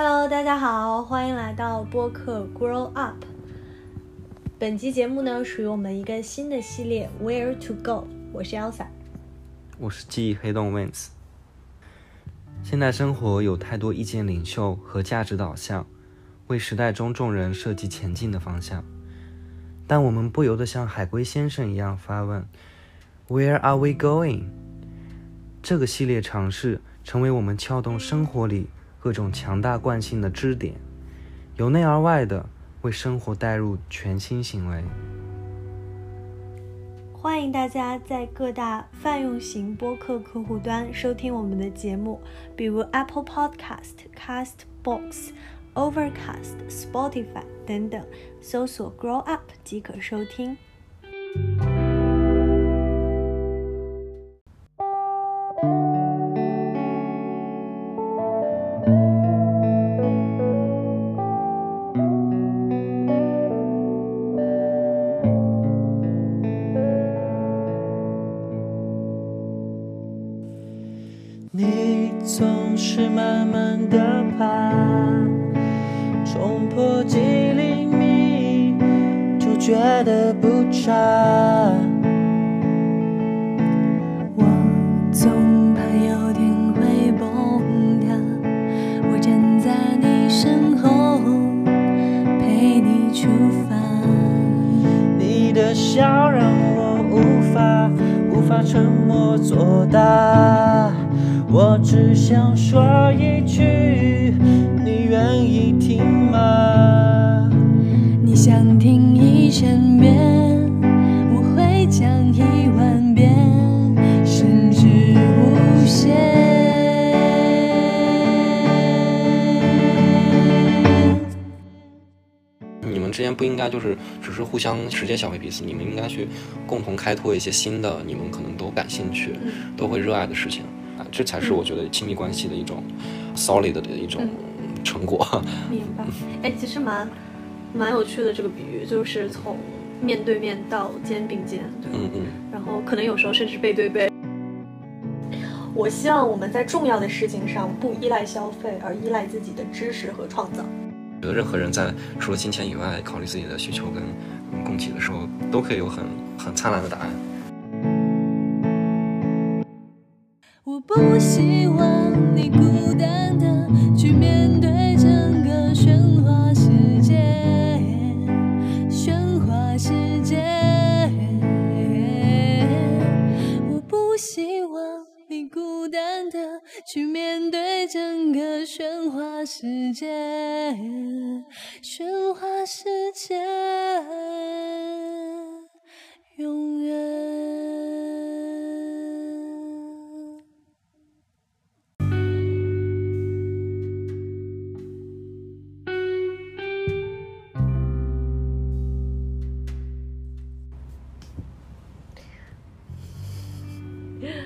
Hello，大家好，欢迎来到播客 Grow Up。本期节目呢，属于我们一个新的系列 Where to Go。我是 Elsa，我是记忆黑洞 Wins。现代生活有太多意见领袖和价值导向，为时代中众人设计前进的方向，但我们不由得像海龟先生一样发问：Where are we going？这个系列尝试成为我们撬动生活里各种强大惯性的支点，由内而外的为生活带入全新行为。欢迎大家在各大泛用型播客客户端收听我们的节目，比如 Apple Podcast、Castbox、Overcast、Spotify 等等，搜索 Grow Up 即可收听。互相直接消费彼此，你们应该去共同开拓一些新的，你们可能都感兴趣、都会热爱的事情啊，这才是我觉得亲密关系的一种 solid 的一种成果。明白。哎，其实蛮蛮有趣的这个比喻，就是从面对面到肩并肩，对？嗯嗯，然后可能有时候甚至背对背。我希望我们在重要的事情上不依赖消费，而依赖自己的知识和创造。觉得任何人在除了金钱以外，考虑自己的需求跟供给的时候，都可以有很很灿烂的答案。我不希望你孤单的去面对整个喧哗世界，喧哗世界。我不希望你孤单的去面对整个喧哗世界，喧哗世界，永远。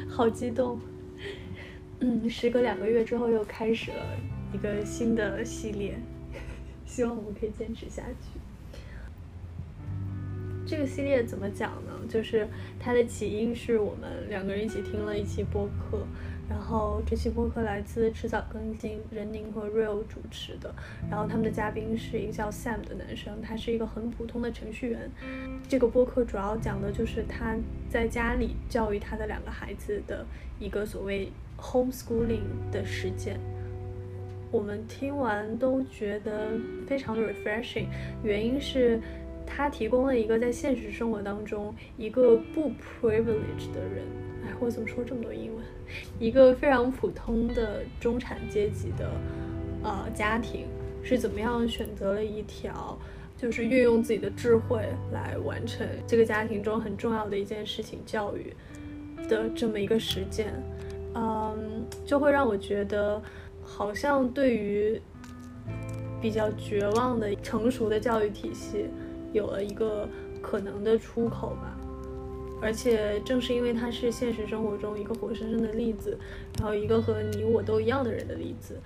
好激动。嗯，时隔两个月之后又开始了一个新的系列，希望我们可以坚持下去。这个系列怎么讲呢？就是它的起因是我们两个人一起听了一期播客，然后这期播客来自迟早更新，任宁和 Real 主持的，然后他们的嘉宾是一个叫 Sam 的男生，他是一个很普通的程序员。这个播客主要讲的就是他在家里教育他的两个孩子的一个所谓 homeschooling 的实践。我们听完都觉得非常的 refreshing，原因是他提供了一个在现实生活当中一个不 privileged 的人，哎，我怎么说这么多英文？一个非常普通的中产阶级的呃家庭是怎么样选择了一条。就是运用自己的智慧来完成这个家庭中很重要的一件事情——教育的这么一个实践，嗯，就会让我觉得，好像对于比较绝望的成熟的教育体系，有了一个可能的出口吧。而且正是因为它是现实生活中一个活生生的例子，然后一个和你我都一样的人的例子，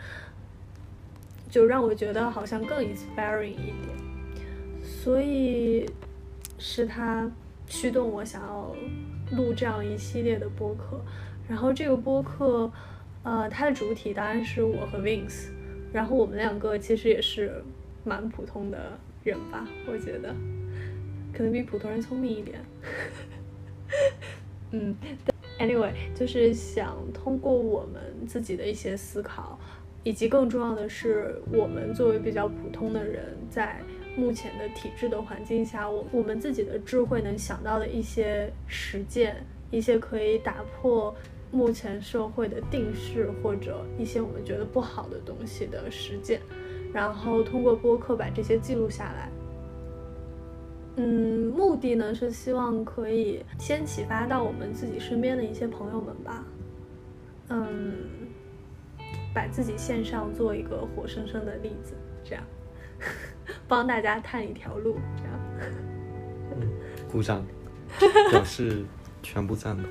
就让我觉得好像更 inspiring 一点。所以是他驱动我想要录这样一系列的播客。然后这个播客，呃，它的主体当然是我和 Vince，然后我们两个其实也是蛮普通的人吧，我觉得，可能比普通人聪明一点。嗯，anyway，就是想通过我们自己的一些思考，以及更重要的是，我们作为比较普通的人，在目前的体制的环境下，我我们自己的智慧能想到的一些实践，一些可以打破目前社会的定势，或者一些我们觉得不好的东西的实践，然后通过播客把这些记录下来。嗯，目的呢是希望可以先启发到我们自己身边的一些朋友们吧。嗯，把自己线上做一个活生生的例子，这样帮大家探一条路，这样。嗯鼓掌，表示全部赞同。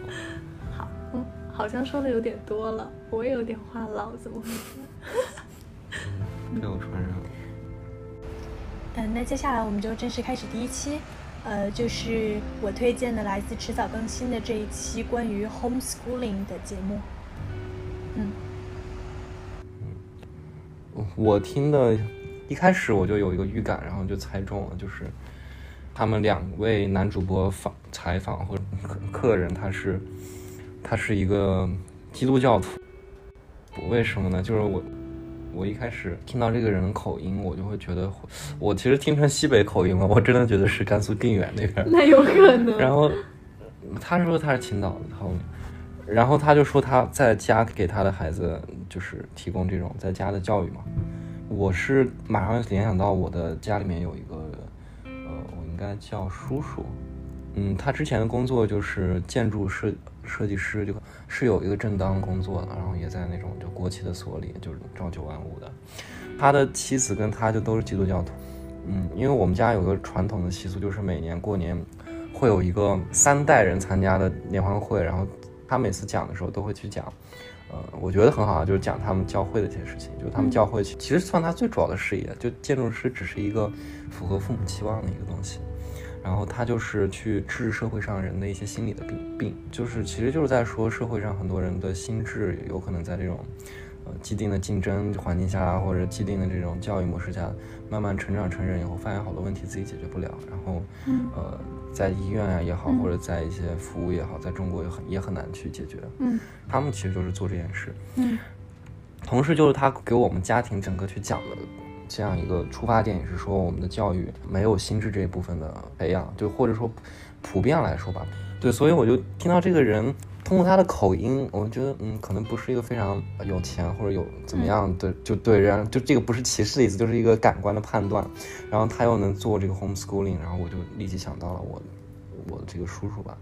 好，像说的有点多了，我也有点话唠，怎么回事？被我传染了。嗯，那接下来我们就正式开始第一期，呃，就是我推荐的来自迟早更新的这一期关于 homeschooling 的节目。嗯，我听的，一开始我就有一个预感，然后就猜中了，就是他们两位男主播访采访或者客客人，他是他是一个基督教徒，为什么呢？就是我我一开始听到这个人的口音，我就会觉得，我其实听成西北口音了，我真的觉得是甘肃定远那边。那有可能。然后他说他是青岛的，然后然后他就说他在家给他的孩子就是提供这种在家的教育嘛。我是马上联想到我的家里面有一个，呃，我应该叫叔叔，嗯，他之前的工作就是建筑设设计师，就是有一个正当工作的，然后也在那种就国企的所里，就是朝九晚五的。他的妻子跟他就都是基督教徒，嗯，因为我们家有个传统的习俗，就是每年过年会有一个三代人参加的联欢会，然后他每次讲的时候都会去讲，呃，我觉得很好，就是讲他们教会的一些事情，就是他们教会其实算他最主要的事业，就建筑师只是一个符合父母期望的一个东西。然后他就是去治社会上人的一些心理的病病，就是其实就是在说社会上很多人的心智有可能在这种，呃既定的竞争环境下，或者既定的这种教育模式下，慢慢成长成人以后，发现好多问题自己解决不了，然后，呃，在医院啊也好，或者在一些服务也好，在中国也很也很难去解决。嗯，他们其实就是做这件事。嗯，同时就是他给我们家庭整个去讲的。这样一个出发点也是说，我们的教育没有心智这一部分的培养，就或者说普遍来说吧，对，所以我就听到这个人通过他的口音，我觉得嗯，可能不是一个非常有钱或者有怎么样的，就对，然后就这个不是歧视的意思，就是一个感官的判断。然后他又能做这个 homeschooling，然后我就立即想到了我我的这个叔叔吧。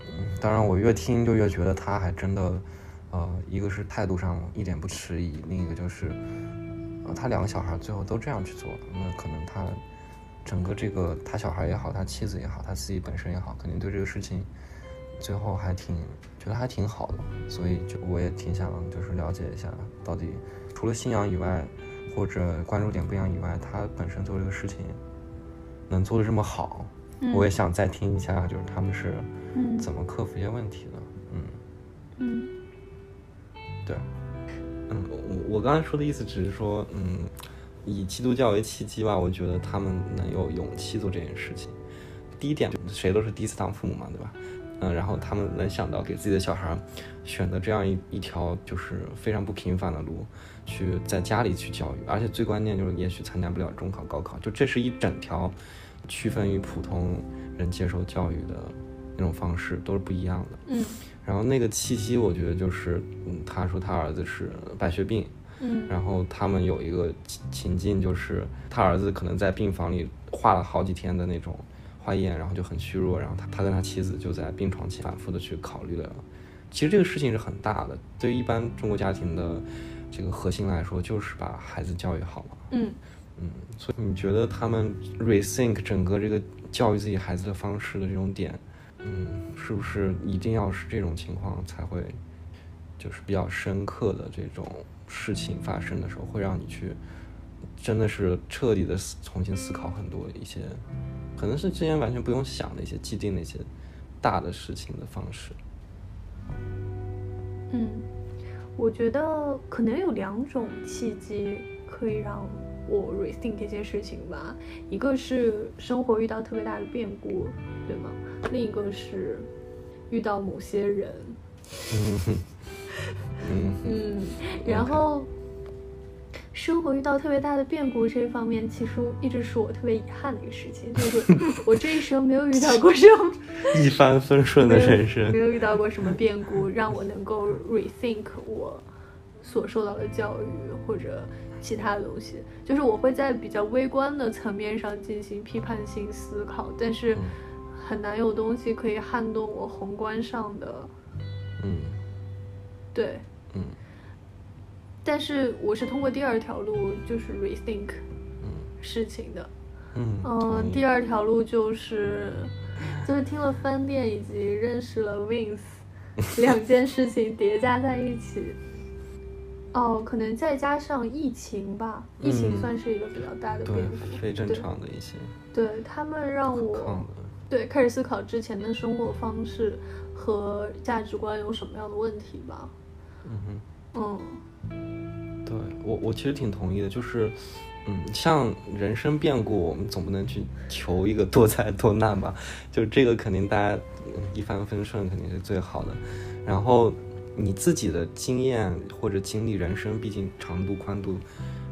嗯，当然我越听就越觉得他还真的，呃，一个是态度上一点不迟疑，另一个就是。呃，他两个小孩最后都这样去做，那可能他整个这个他小孩也好，他妻子也好，他自己本身也好，肯定对这个事情最后还挺觉得还挺好的，所以就我也挺想就是了解一下，到底除了信仰以外，或者关注点不一样以外，他本身做这个事情能做的这么好，我也想再听一下，就是他们是怎么克服一些问题的，嗯。嗯，对。我我刚才说的意思只是说，嗯，以基督教为契机吧，我觉得他们能有勇气做这件事情。第一点，谁都是第一次当父母嘛，对吧？嗯，然后他们能想到给自己的小孩选择这样一一条就是非常不平凡的路，去在家里去教育，而且最关键就是也许参加不了中考、高考，就这是一整条区分于普通人接受教育的那种方式都是不一样的。嗯。然后那个气息，我觉得就是，嗯，他说他儿子是白血病，嗯，然后他们有一个情境，就是他儿子可能在病房里化了好几天的那种化验，然后就很虚弱，然后他他跟他妻子就在病床前反复的去考虑了。其实这个事情是很大的，对于一般中国家庭的这个核心来说，就是把孩子教育好嘛，嗯嗯，所以你觉得他们 rethink 整个这个教育自己孩子的方式的这种点？嗯，是不是一定要是这种情况才会，就是比较深刻的这种事情发生的时候，会让你去真的是彻底的重新思考很多一些，可能是之前完全不用想的一些既定的一些大的事情的方式。嗯，我觉得可能有两种契机可以让我 rethink 一些事情吧。一个是生活遇到特别大的变故，对吗？另一个是遇到某些人。嗯 嗯，然后生活遇到特别大的变故这一方面，其实一直是我特别遗憾的一个事情，就是 我这一生没有遇到过什么 一帆风顺的人生没，有遇到过什么变故让我能够 rethink 我所受到的教育或者其他的东西，就是我会在比较微观的层面上进行批判性思考，但是很难有东西可以撼动我宏观上的嗯对。嗯但是我是通过第二条路，就是 rethink 事情的。嗯嗯，第二条路就是，就是听了翻店以及认识了 Wins 两件事情叠加在一起。哦，可能再加上疫情吧，疫情嗯算是一个比较大的变故。非正常的一些对他们让我，对开始思考之前的生活方式和价值观有什么样的问题吧。嗯哼。嗯，对我，我其实挺同意的，就是，嗯，像人生变故，我们总不能去求一个多灾多难吧？就这个肯定大家嗯一帆风顺肯定是最好的。然后你自己的经验或者经历，人生毕竟长度、宽度、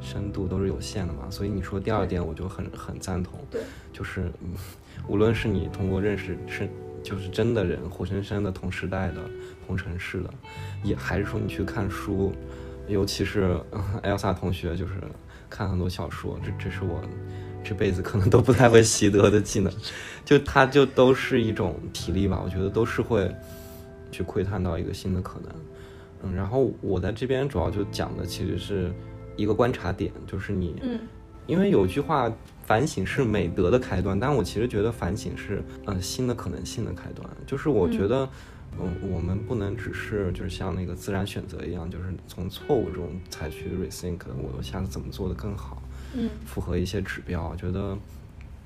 深度都是有限的嘛，所以你说第二点，我就很很赞同。对，就是，嗯 无论是你通过认识是就是真的人，活生生的同时代的、同城市的，也还是说你去看书，尤其是 嗯 Elsa 同学，就是看很多小说，这这是我这辈子可能都不太会习得的技能，就它就都是一种体力吧，我觉得都是会去窥探到一个新的可能。嗯，然后我在这边主要就讲的其实是一个观察点，就是你，嗯，因为有句话，反省是美德的开端，但我其实觉得反省是呃新的可能性的开端，就是我觉得。嗯，我们不能只是就是像那个自然选择一样，就是从错误中采取 rethink，我下次怎么做的更好，嗯，符合一些指标。我觉得，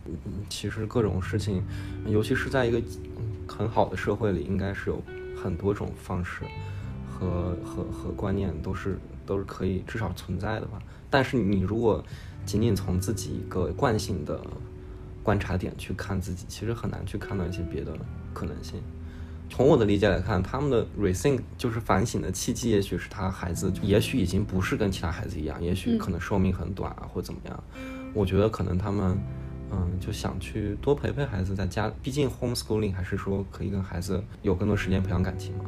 嗯，其实各种事情，尤其是在一个嗯很好的社会里，应该是有很多种方式和和和观念都是都是可以至少存在的吧。但是你如果仅仅从自己一个惯性的观察点去看自己，其实很难去看到一些别的可能性。从我的理解来看，他们的 rethink 就是反省的契机，也许是他孩子，也许已经不是跟其他孩子一样，也许可能寿命很短啊，或怎么样。我觉得可能他们，嗯，就想去多陪陪孩子，在家，毕竟 homeschooling 还是说可以跟孩子有更多时间培养感情嘛，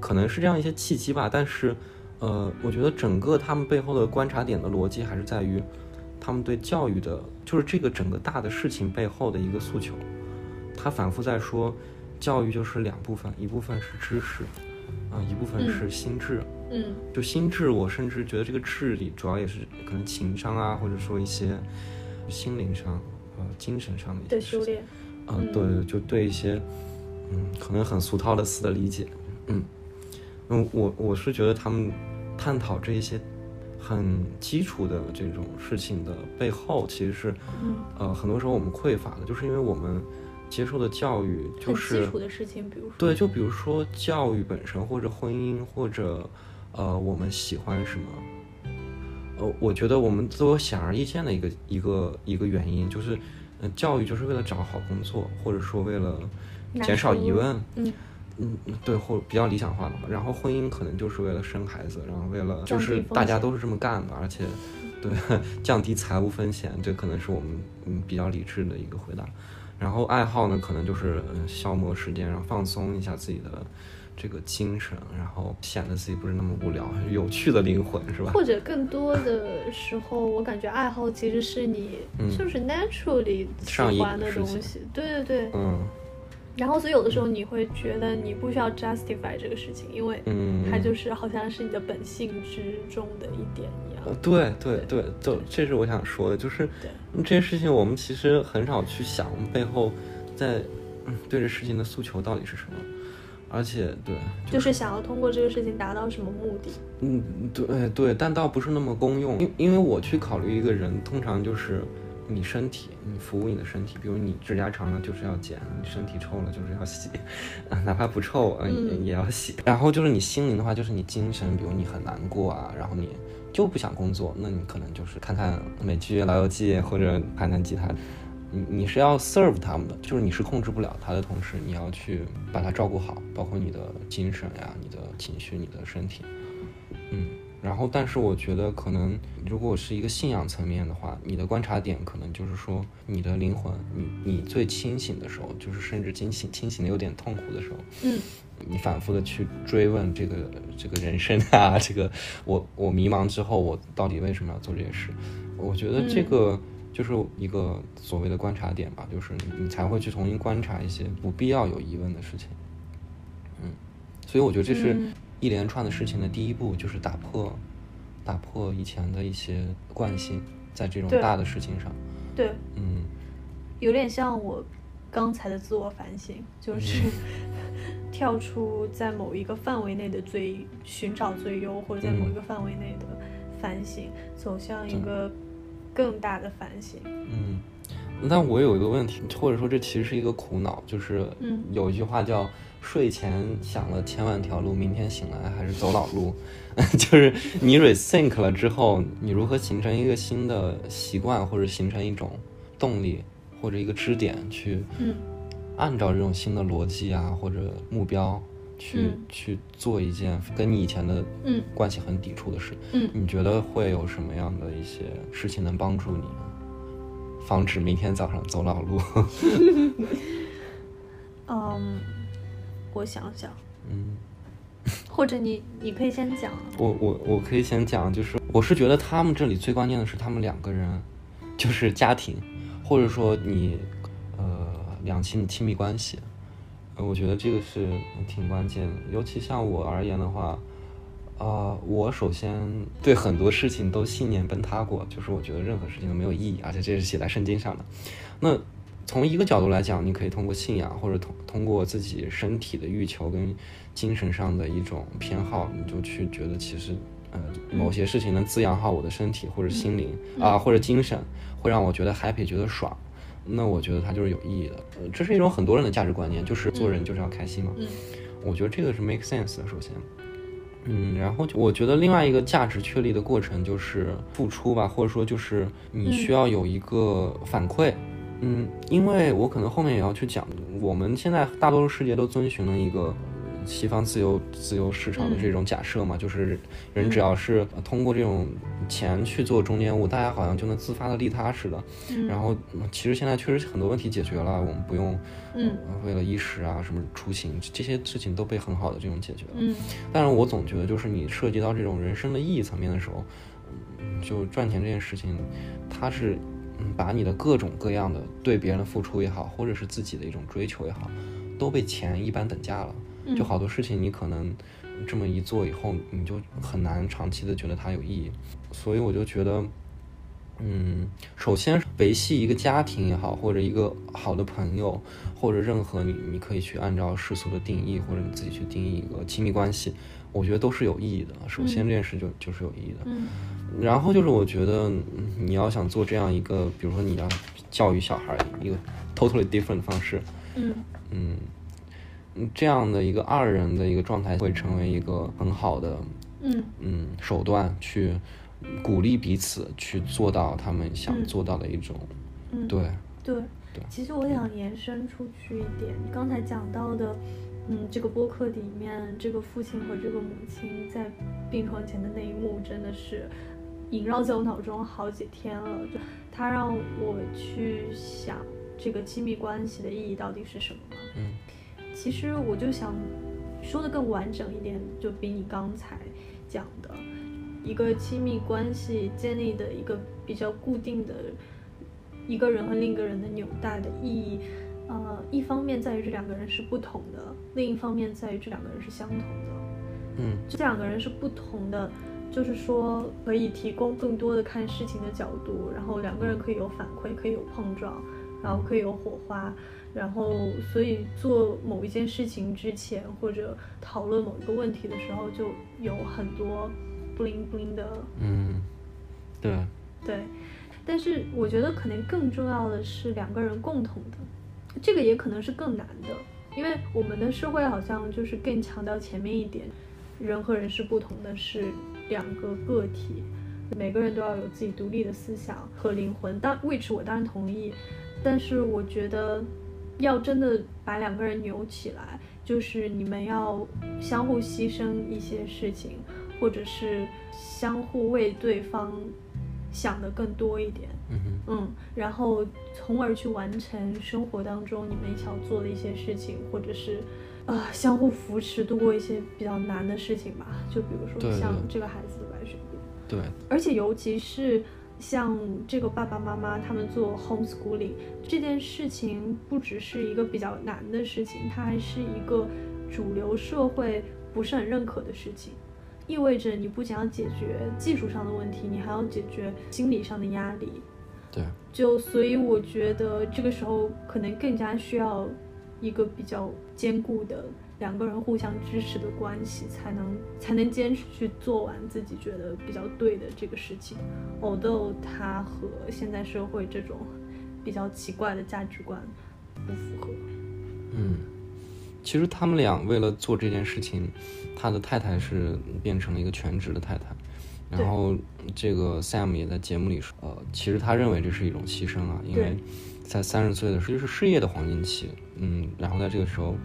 可能是这样一些契机吧。但是，呃，我觉得整个他们背后的观察点的逻辑还是在于，他们对教育的，就是这个整个大的事情背后的一个诉求。他反复在说。教育就是两部分，一部分是知识，啊、一部分是心智。嗯，就心智，我甚至觉得这个智力主要也是可能情商啊，或者说一些心灵上、呃精神上的修炼。嗯，对，就对一些嗯可能很俗套的词的理解。嗯嗯，我我是觉得他们探讨这一些很基础的这种事情的背后，其实是嗯呃很多时候我们匮乏的，就是因为我们。接受的教育就是基础的事情，比如说对，就比如说教育本身，或者婚姻，或者呃，我们喜欢什么，呃，我觉得我们都有显而易见的一个一个一个原因，就是，嗯、教育就是为了找好工作，或者说为了减少疑问，嗯嗯，对，或比较理想化的话，然后婚姻可能就是为了生孩子，然后为了就是大家都是这么干的，而且对 降低财务风险，这可能是我们嗯比较理智的一个回答。然后爱好呢，可能就是嗯消磨时间，然后放松一下自己的这个精神，然后显得自己不是那么无聊，有趣的灵魂是吧？或者更多的时候，我感觉爱好其实是你就是 naturally 喜欢的东西，对对对。嗯。然后所以有的时候你会觉得你不需要 justify 这个事情，因为嗯，它就是好像是你的本性之中的一点一样。呃对对对，就这是我想说的，就是这些事情我们其实很少去想背后在嗯对这事情的诉求到底是什么，而且对，就是想要通过这个事情达到什么目的？嗯，对对，但倒不是那么公用，因因为我去考虑一个人，通常就是你身体，你服务你的身体，比如你指甲长了就是要剪，你身体臭了就是要洗，哪怕不臭，嗯，也也要洗。然后就是你心灵的话，就是你精神，比如你很难过啊，然后你就不想工作，那你可能就是看看美剧《老友记》或者弹弹吉他。你你是要 serve 他们的，就是你是控制不了他的同时，你要去把他照顾好，包括你的精神呀、你的情绪、你的身体，嗯。然后，但是我觉得可能，如果是一个信仰层面的话，你的观察点可能就是说，你的灵魂，你你最清醒的时候，就是甚至清醒清醒的有点痛苦的时候，嗯，你反复的去追问这个这个人生啊，这个我我迷茫之后，我到底为什么要做这些事？我觉得这个就是一个所谓的观察点吧，就是你才会去重新观察一些不必要有疑问的事情，嗯，所以我觉得这是。一连串的事情的第一步就是打破，打破以前的一些惯性，在这种大的事情上。对，嗯，有点像我刚才的自我反省，就是 跳出在某一个范围内的最寻找最优，或者在某一个范围内的反省，走向一个更大的反省。嗯，那我有一个问题，或者说这其实是一个苦恼，就是有一句话叫。睡前想了千万条路，明天醒来还是走老路。就是你 rethink 了之后，你如何形成一个新的习惯，或者形成一种动力，或者一个支点，去按照这种新的逻辑啊，或者目标，去去做一件跟你以前的关系很抵触的事。嗯，你觉得会有什么样的一些事情能帮助你，防止明天早上走老路？嗯。我想想，嗯，或者你你可以先讲。我我我可以先讲，就是我是觉得他们这里最关键的是他们两个人，就是家庭，或者说你呃两亲亲密关系，呃，我觉得这个是挺关键的。尤其像我而言的话，啊，我首先对很多事情都信念崩塌过，就是我觉得任何事情都没有意义，而且这是写在圣经上的。那从一个角度来讲，你可以通过信仰，或者通通过自己身体的欲求跟精神上的一种偏好，你就去觉得其实，呃，某些事情能滋养好我的身体或者心灵啊，或者精神，会让我觉得 happy，觉得爽，那我觉得它就是有意义的。这是一种很多人的价值观念，就是做人就是要开心嘛。我觉得这个是 make sense 的。首先，嗯，然后我觉得另外一个价值确立的过程就是付出吧，或者说就是你需要有一个反馈。嗯，因为我可能后面也要去讲，我们现在大多数世界都遵循了一个西方自由自由市场的这种假设嘛，就是人只要是通过这种钱去做中间物，大家好像就能自发的利他似的。然后其实现在确实很多问题解决了，我们不用嗯为了衣食啊什么出行这些事情都被很好的这种解决了。嗯，但是我总觉得就是你涉及到这种人生的意义层面的时候，就赚钱这件事情，它是。把你的各种各样的对别人的付出也好，或者是自己的一种追求也好，都被钱一般等价了。就好多事情，你可能这么一做以后，你就很难长期的觉得它有意义。所以我就觉得，嗯，首先维系一个家庭也好，或者一个好的朋友，或者任何你你可以去按照世俗的定义，或者你自己去定义一个亲密关系，我觉得都是有意义的。首先这件事就就是有意义的。然后就是我觉得你要想做这样一个，比如说你要教育小孩一个 totally different 的方式，嗯嗯，这样的一个二人的一个状态会成为一个很好的，嗯嗯手段去鼓励彼此去做到他们想做到的一种，对对对。其实我想延伸出去一点，刚才讲到的，嗯，这个播客里面这个父亲和这个母亲在病床前的那一幕，真的是。萦绕在我脑中好几天了，就他让我去想这个亲密关系的意义到底是什么。嗯，其实我就想说的更完整一点，就比你刚才讲的一个亲密关系建立的一个比较固定的一个人和另一个人的纽带的意义，呃，一方面在于这两个人是不同的，另一方面在于这两个人是相同的。嗯，这两个人是不同的。就是说，可以提供更多的看事情的角度，然后两个人可以有反馈，可以有碰撞，然后可以有火花，然后所以做某一件事情之前，或者讨论某一个问题的时候，就有很多 bling bling 的，嗯，对，对，但是我觉得可能更重要的是两个人共同的，这个也可能是更难的，因为我们的社会好像就是更强调前面一点，人和人是不同的，是两个个体，每个人都要有自己独立的思想和灵魂。当 which 我当然同意，但是我觉得要真的把两个人扭起来，就是你们要相互牺牲一些事情，或者是相互为对方。想的更多一点，嗯嗯，然后从而去完成生活当中你们一起要做的一些事情，或者是，啊，相互扶持度过一些比较难的事情吧。就比如说像这个孩子的白血病，对，而且尤其是像这个爸爸妈妈他们做 homeschooling 这件事情，不只是一个比较难的事情，它还是一个主流社会不是很认可的事情。意味着你不仅要解决技术上的问题，你还要解决心理上的压力。对，就所以我觉得这个时候可能更加需要一个比较坚固的两个人互相支持的关系，才能才能坚持去做完自己觉得比较对的这个事情。Although 它和现在社会这种比较奇怪的价值观不符合。嗯。其实他们俩为了做这件事情，他的太太是变成了一个全职的太太，然后这个 Sam 也在节目里说，呃，其实他认为这是一种牺牲啊，因为在三十岁的时候是事业的黄金期，嗯，然后在这个时候，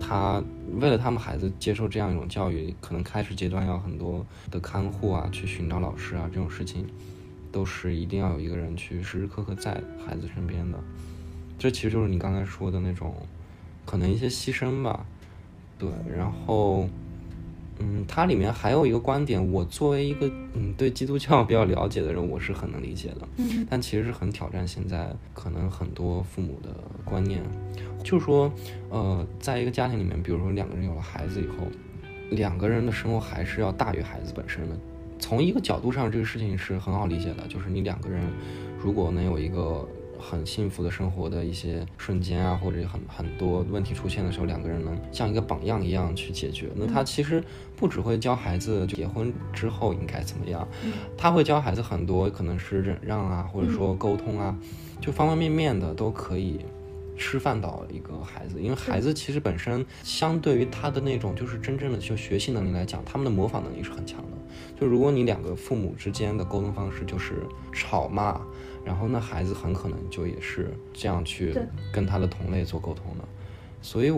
他为了他们孩子接受这样一种教育，可能开始阶段要很多的看护啊，去寻找老师啊，这种事情都是一定要有一个人去时时刻刻在孩子身边的，这其实就是你刚才说的那种。可能一些牺牲吧，对，然后，嗯，它里面还有一个观点，我作为一个嗯对基督教比较了解的人，我是很能理解的，嗯，但其实是很挑战现在可能很多父母的观念，就是说，呃，在一个家庭里面，比如说两个人有了孩子以后，两个人的生活还是要大于孩子本身的。从一个角度上，这个事情是很好理解的，就是你两个人如果能有一个。很幸福的生活的一些瞬间啊，或者很很多问题出现的时候，两个人能像一个榜样一样去解决。那他其实不只会教孩子结婚之后应该怎么样，他会教孩子很多可能是忍让啊，或者说沟通啊，就方方面面的都可以示范到一个孩子。因为孩子其实本身相对于他的那种就是真正的就学习能力来讲，他们的模仿能力是很强的。就如果你两个父母之间的沟通方式就是吵骂。然后那孩子很可能就也是这样去跟他的同类做沟通的，所以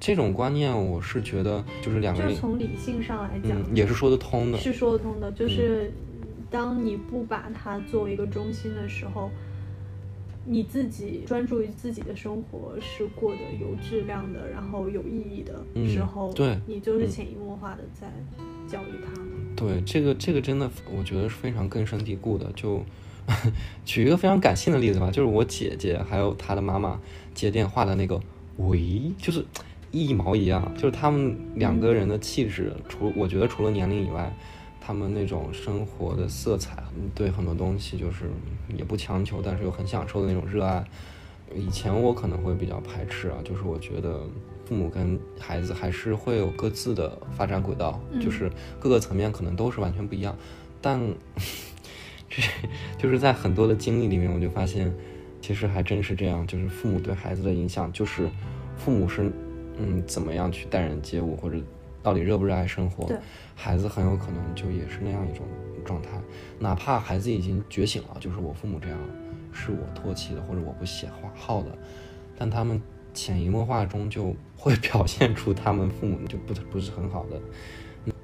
这种观念我是觉得就是两个人从理性上来讲也是说得通的，是说得通的。就是当你不把它作为一个中心的时候，你自己专注于自己的生活是过得有质量的，然后有意义的时候，对，你就是潜移默化的在教育他们。对，这个这个真的我觉得是非常根深蒂固的，就。举一个非常感性的例子吧，就是我姐姐还有她的妈妈接电话的那个喂，就是一毛一样，就是他们两个人的气质，除我觉得除了年龄以外，他们那种生活的色彩，对很多东西就是也不强求，但是又很享受的那种热爱。以前我可能会比较排斥啊，就是我觉得父母跟孩子还是会有各自的发展轨道，就是各个层面可能都是完全不一样，但。这就是在很多的经历里面，我就发现，其实还真是这样。就是父母对孩子的影响，就是父母是嗯怎么样去待人接物，或者到底热不热爱生活，孩子很有可能就也是那样一种状态。哪怕孩子已经觉醒了，就是我父母这样是我唾弃的，或者我不喜好的，但他们潜移默化中就会表现出他们父母就不不是很好的。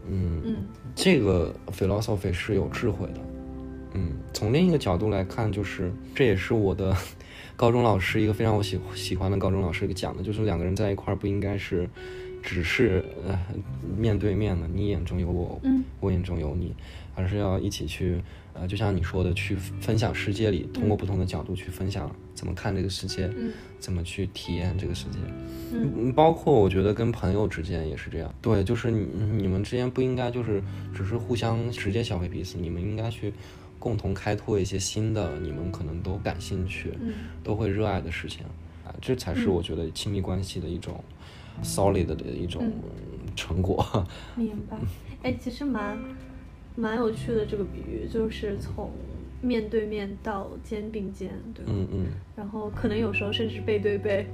嗯 嗯，这个 philosophy 是有智慧的。嗯，从另一个角度来看，就是这也是我的高中老师一个非常我喜喜欢的高中老师一个讲的，就是两个人在一块儿不应该是只是呃面对面的，你眼中有我，我眼中有你，而是要一起去呃，就像你说的，去分享世界里，通过不同的角度去分享怎么看这个世界，怎么去体验这个世界，嗯，包括我觉得跟朋友之间也是这样，对，就是你你们之间不应该就是只是互相直接消费彼此，你们应该去。共同开拓一些新的，你们可能都感兴趣、都会热爱的事情。啊，这才是我觉得亲密关系的一种 solid 的一种成果。明白。哎，其实蛮蛮有趣的这个比喻，就是从面对面到肩并肩，对吧？嗯嗯，然后可能有时候甚至背对背，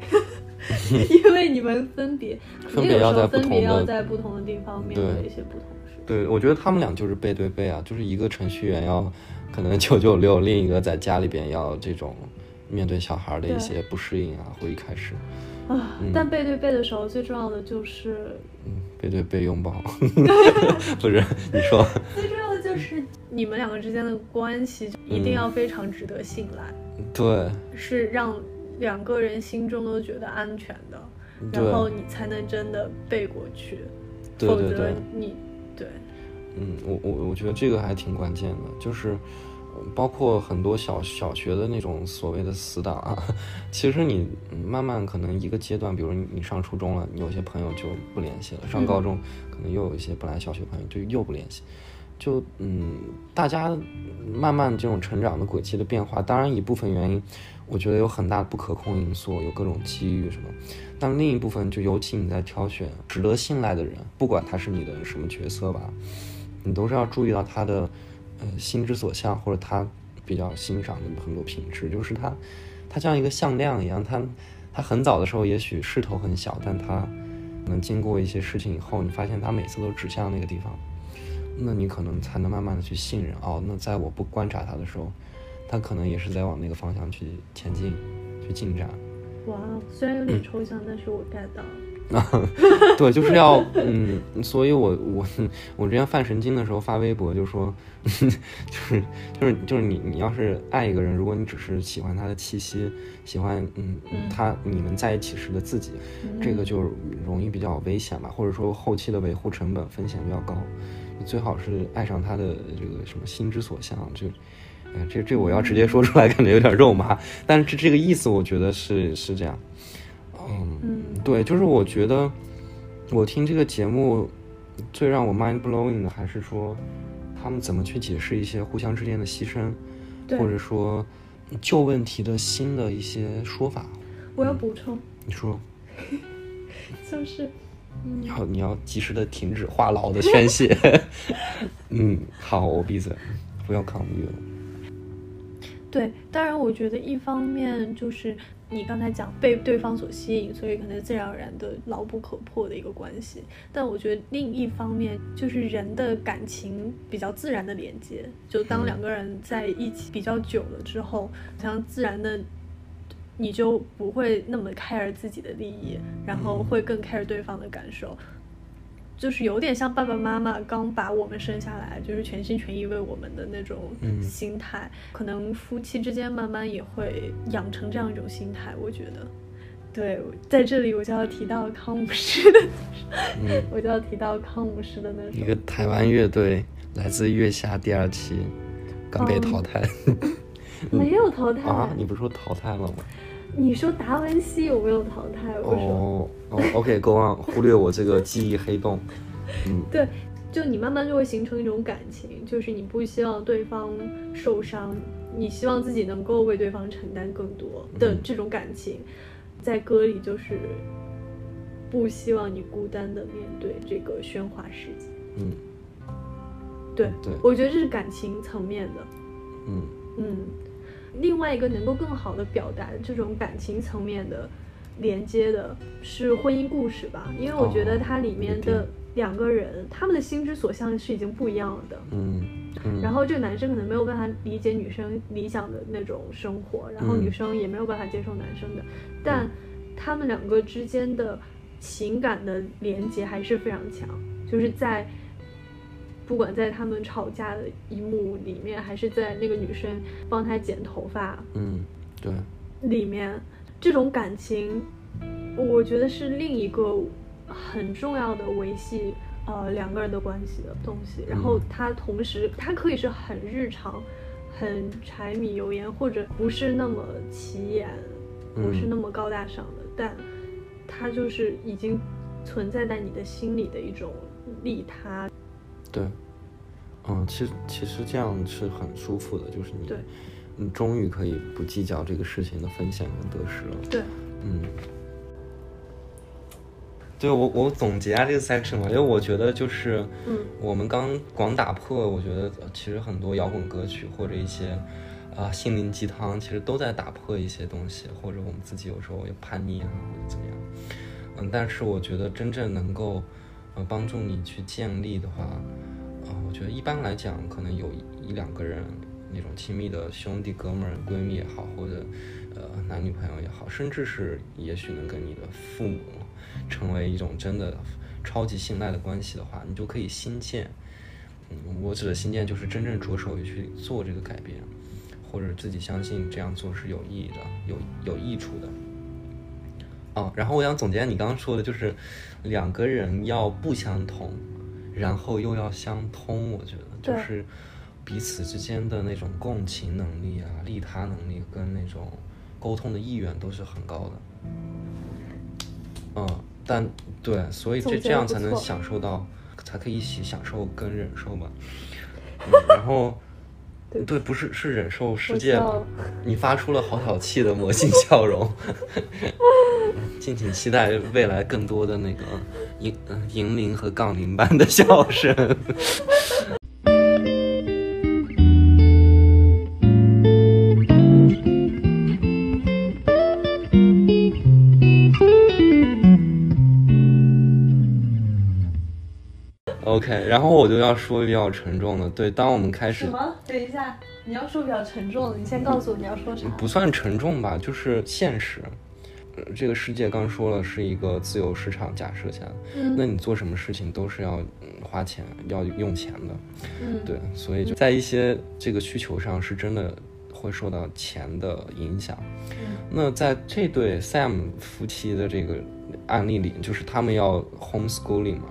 因为你们分别，分别要在不分别要同的在不同的地方面对对一些不同。对，我觉得他们俩就是背对背啊，就是一个程序员要可能九九六，另一个在家里边要这种面对小孩的一些不适应啊，会一开始，啊，但背对背的时候，最重要的就是，嗯，背对背拥抱，不是你说，最重要的就是你们两个之间的关系一定要非常值得信赖，对。是让两个人心中都觉得安全的，然后你才能真的背过去，否则你对。嗯，我我我觉得这个还挺关键的，就是呃包括很多小小学的那种所谓的死党啊，其实你嗯慢慢可能一个阶段，比如你你上初中了，你有些朋友就不联系了；上高中可能又有一些本来小学朋友就又不联系。就嗯，大家慢慢这种成长的轨迹的变化，当然一部分原因，我觉得有很大的不可控因素，有各种机遇什么。但另一部分就尤其你在挑选值得信赖的人，不管他是你的什么角色吧，你都是要注意到他的呃心之所向，或者他比较欣赏的很多品质，就是他他像一个向量一样，他他很早的时候也许势头很小，但他可能经过一些事情以后，你发现他每次都指向那个地方，那你可能才能慢慢的去信任哦。那在我不观察他的时候，他可能也是在往那个方向去前进，去进展。哇，虽然有点抽象，但是我 get 到。对，就是要嗯，所以我我我之前犯神经的时候发微博就说，就是就是就是你你要是爱一个人，如果你只是喜欢他的气息，喜欢嗯他你们在一起时的自己，这个就容易比较危险吧，或者说后期的维护成本风险比较高。你最好是爱上他的这个什么心之所向，就。哎，这这我要直接说出来，感觉有点肉麻，但是这这个意思，我觉得是是这样。嗯，对，就是我觉得我听这个节目最让我 mind blowing 的，还是说他们怎么去解释一些互相之间的牺牲，或者说旧问题的新的一些说法。我要补充，你说，就是你要你要及时的停止话痨的宣泄。嗯，好，我闭嘴，不要抗议了。对，当然，我觉得一方面就是你刚才讲被对方所吸引，所以可能自然而然的牢不可破的一个关系。但我觉得另一方面就是人的感情比较自然的连接，就当两个人在一起比较久了之后，好像自然的你就不会那么 care 自己的利益，然后会更 care 对方的感受。就是有点像爸爸妈妈刚把我们生下来，就是全心全意为我们的那种嗯心态，可能夫妻之间慢慢也会养成这样一种心态。我觉得，对，在这里我就要提到康姆士的，嗯，我就要提到康姆士的那一个台湾乐队来自月下第二期，刚被淘汰。没有淘汰。啊，你不是说淘汰了吗？你说达文西有没有淘汰？我说，哦哦，OK，Go on，忽略我这个记忆黑洞。嗯 对，就你慢慢就会形成一种感情，就是你不希望对方受伤，你希望自己能够为对方承担更多的这种感情，在歌里就是不希望你孤单的面对这个喧哗世界。嗯对，对我觉得这是感情层面的。嗯嗯，另外一个能够更好的表达这种感情层面的连接的是婚姻故事吧，因为我觉得它里面哦的两个人，他们的心之所向是已经不一样了的。嗯嗯，然后这个男生可能没有办法理解女生理想的那种生活，然后嗯。女生也没有办法接受男生的，但他们两个之间的情感的连接还是非常强，就是在不管在他们吵架的一幕里面，还是在那个女生帮他剪头发嗯对，里面，这种感情，我觉得是另一个很重要的维系呃两个人的关系的东西。然后它同时，它可以是很日常、很柴米油盐，或者不是那么起眼，不是那么高大上的，但它就是已经存在在你的心里的一种利他。对，嗯，其实其实这样是很舒服的，就是你对，你终于可以不计较这个事情的风险跟得失了。对，嗯，对我我总结下这个 section 嘛，因为我觉得就是，嗯，我们刚广打破，我觉得呃其实很多摇滚歌曲或者一些啊、心灵鸡汤，其实都在打破一些东西，或者我们自己有时候也叛逆啊，或者怎么样。嗯，但是我觉得真正能够呃帮助你去建立的话，啊、我觉得一般来讲，可能有一两个人那种亲密的兄弟哥们儿、闺蜜也好，或者呃男女朋友也好，甚至是也许能跟你的父母成为一种真的超级信赖的关系的话，你就可以新建。嗯，我指的新建就是真正着手于去做这个改变，或者自己相信这样做是有意义的、有有益处的。哦，然后我想总结你刚刚说的，就是两个人要不相同，然后又要相通。我觉得就是彼此之间的那种共情能力啊、利他能力跟那种沟通的意愿都是很高的。嗯，但对，所以这这样才能享受到，才可以一起享受跟忍受嘛。嗯、然后。对对，不是是忍受世界嘛？你发出了好小气的魔性笑容，敬请期待未来更多的那个银呃银铃和杠铃般的笑声。OK，然后我就要说比较沉重的，对，当我们开始什么？等一下，你要说比较沉重的，你先告诉我你要说什么。不算沉重吧，就是现实。呃这个世界刚说了是一个自由市场假设下，嗯那你做什么事情都是要嗯花钱、要用钱的，嗯，对，所以就在一些这个需求上是真的会受到钱的影响。嗯那在这对 Sam 夫妻的这个案例里，就是他们要 homeschooling 嘛，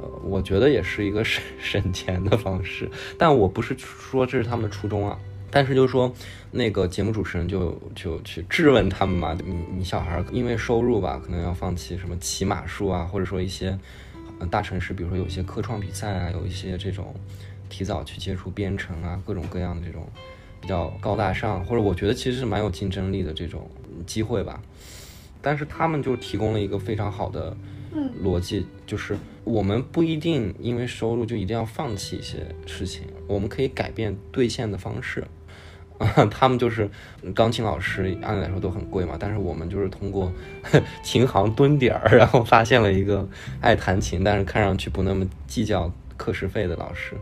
呃，我觉得也是一个省 省钱的方式，但我不是说这是他们的初衷啊。但是就是说，那个节目主持人就就去质问他们嘛，你你小孩因为收入吧，可能要放弃什么骑马术啊，或者说一些呃大城市，比如说有一些科创比赛啊，有一些这种提早去接触编程啊，各种各样的这种比较高大上，或者我觉得其实是蛮有竞争力的这种机会吧。但是他们就提供了一个非常好的逻辑，就是我们不一定因为收入就一定要放弃一些事情，我们可以改变兑现的方式。他们就是钢琴老师，按理来说都很贵嘛，但是我们就是通过 琴行蹲点儿，然后发现了一个爱弹琴，但是看上去不那么计较课时费的老师。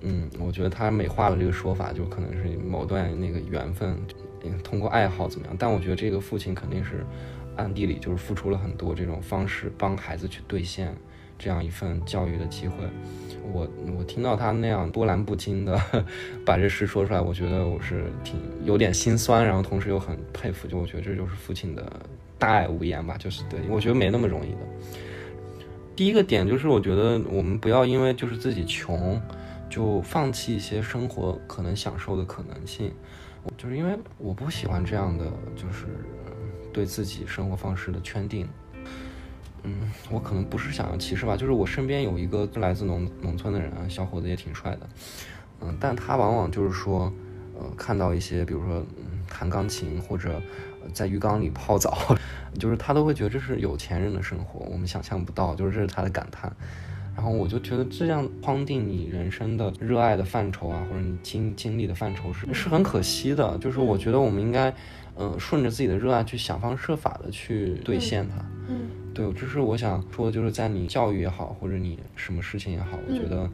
嗯，我觉得他美化了这个说法，就可能是某段那个缘分，通过爱好怎么样？但我觉得这个父亲肯定是暗地里就是付出了很多这种方式，帮孩子去兑现这样一份教育的机会。我我听到他那样波澜不惊的 把这事说出来，我觉得我是挺有点心酸，然后同时又很佩服，就我觉得这就是父亲的大爱无言吧，就是对我觉得没那么容易的。第一个点就是，我觉得我们不要因为就是自己穷，就放弃一些生活可能享受的可能性。就是因为我不喜欢这样的，就是对自己生活方式的圈定。嗯，我可能不是想要歧视吧，就是我身边有一个来自农农村的人啊，小伙子也挺帅的，嗯，但他往往就是说，呃，看到一些比如说嗯弹钢琴或者、呃在浴缸里泡澡，就是他都会觉得这是有钱人的生活，我们想象不到，就是这是他的感叹。然后我就觉得这样框定你人生的热爱的范畴啊，或者你经经历的范畴是是很可惜的。就是我觉得我们应该，呃，顺着自己的热爱去想方设法的去兑现它。嗯对，就是我想说的，就是在你教育也好，或者你什么事情也好，我觉得，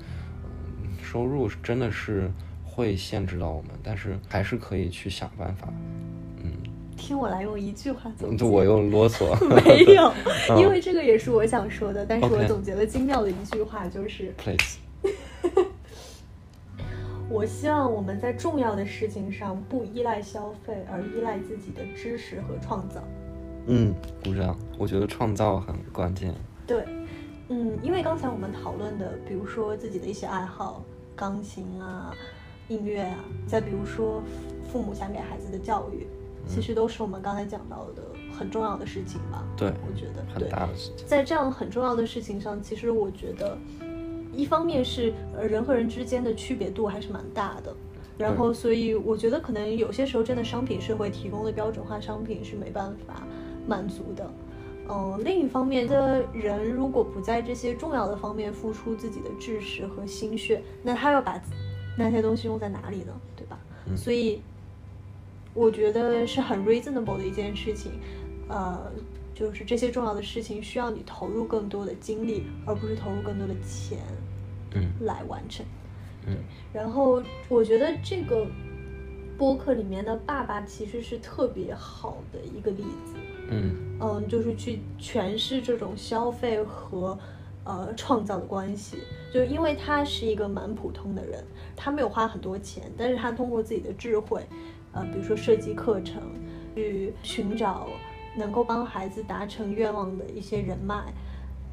嗯，收入真的是会限制到我们，但是还是可以去想办法。嗯听我来用一句话总结。就我又啰嗦，没有，因为这个也是我想说的，但是我总结了精妙的一句话，就是，please，我希望我们在重要的事情上不依赖消费，而依赖自己的知识和创造。嗯，鼓掌。我觉得创造很关键。对，嗯，因为刚才我们讨论的，比如说自己的一些爱好，钢琴啊、音乐啊，再比如说父母想给孩子的教育，其实都是我们刚才讲到的很重要的事情吧。对我觉得很对。大的事情。在这样很重要的事情上，其实我觉得，一方面是呃人和人之间的区别度还是蛮大的，然后所以我觉得可能有些时候真的商品社会提供的标准化商品是没办法满足的，嗯，另一方面的人如果不在这些重要的方面付出自己的知识和心血，那他要把那些东西用在哪里呢？对吧？所以我觉得是很 reasonable 的一件事情。呃，就是这些重要的事情需要你投入更多的精力，而不是投入更多的钱，嗯，来完成。嗯，然后我觉得这个播客里面的爸爸其实是特别好的一个例子。嗯嗯，就是去诠释这种消费和呃创造的关系，就因为他是一个蛮普通的人，他没有花很多钱，但是他通过自己的智慧，呃，比如说设计课程，去寻找能够帮孩子达成愿望的一些人脉。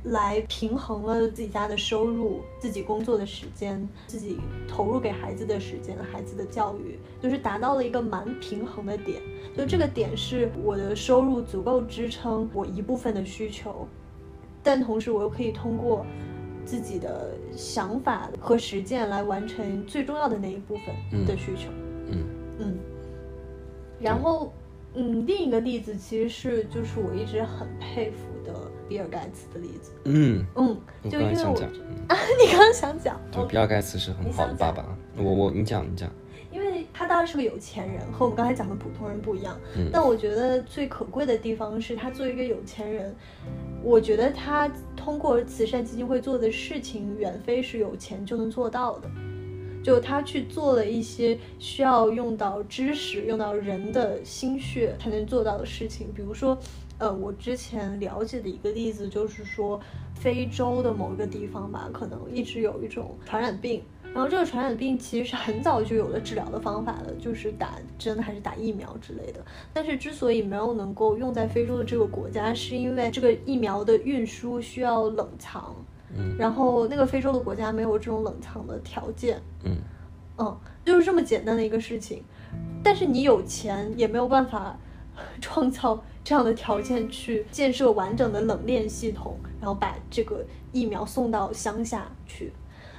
来平衡了自己家的收入、自己工作的时间、自己投入给孩子的时间、孩子的教育，就是达到了一个蛮平衡的点。就这个点是我的收入足够支撑我一部分的需求，但同时我又可以通过自己的想法和实践来完成最重要的那一部分的需求。嗯嗯，然后嗯，另一个例子其实是就是我一直很佩服的比尔盖茨的例子。嗯嗯，我就因为我刚才想讲，啊，你刚刚想讲，就比尔盖茨是很好的爸爸。我我你讲你讲，因为他当然是个有钱人，和我们刚才讲的普通人不一样。嗯但我觉得最可贵的地方是他作为一个有钱人，我觉得他通过慈善基金会做的事情，远非是有钱就能做到的。就他去做了一些需要用到知识、用到人的心血才能做到的事情，比如说，呃，我之前了解的一个例子就是说，非洲的某一个地方吧，可能一直有一种传染病，然后这个传染病其实是很早就有了治疗的方法了，就是打针还是打疫苗之类的。但是之所以没有能够用在非洲的这个国家，是因为这个疫苗的运输需要冷藏，嗯然后那个非洲的国家没有这种冷藏的条件，嗯嗯，就是这么简单的一个事情。但是你有钱也没有办法 创造这样的条件去建设完整的冷链系统，然后把这个疫苗送到乡下去。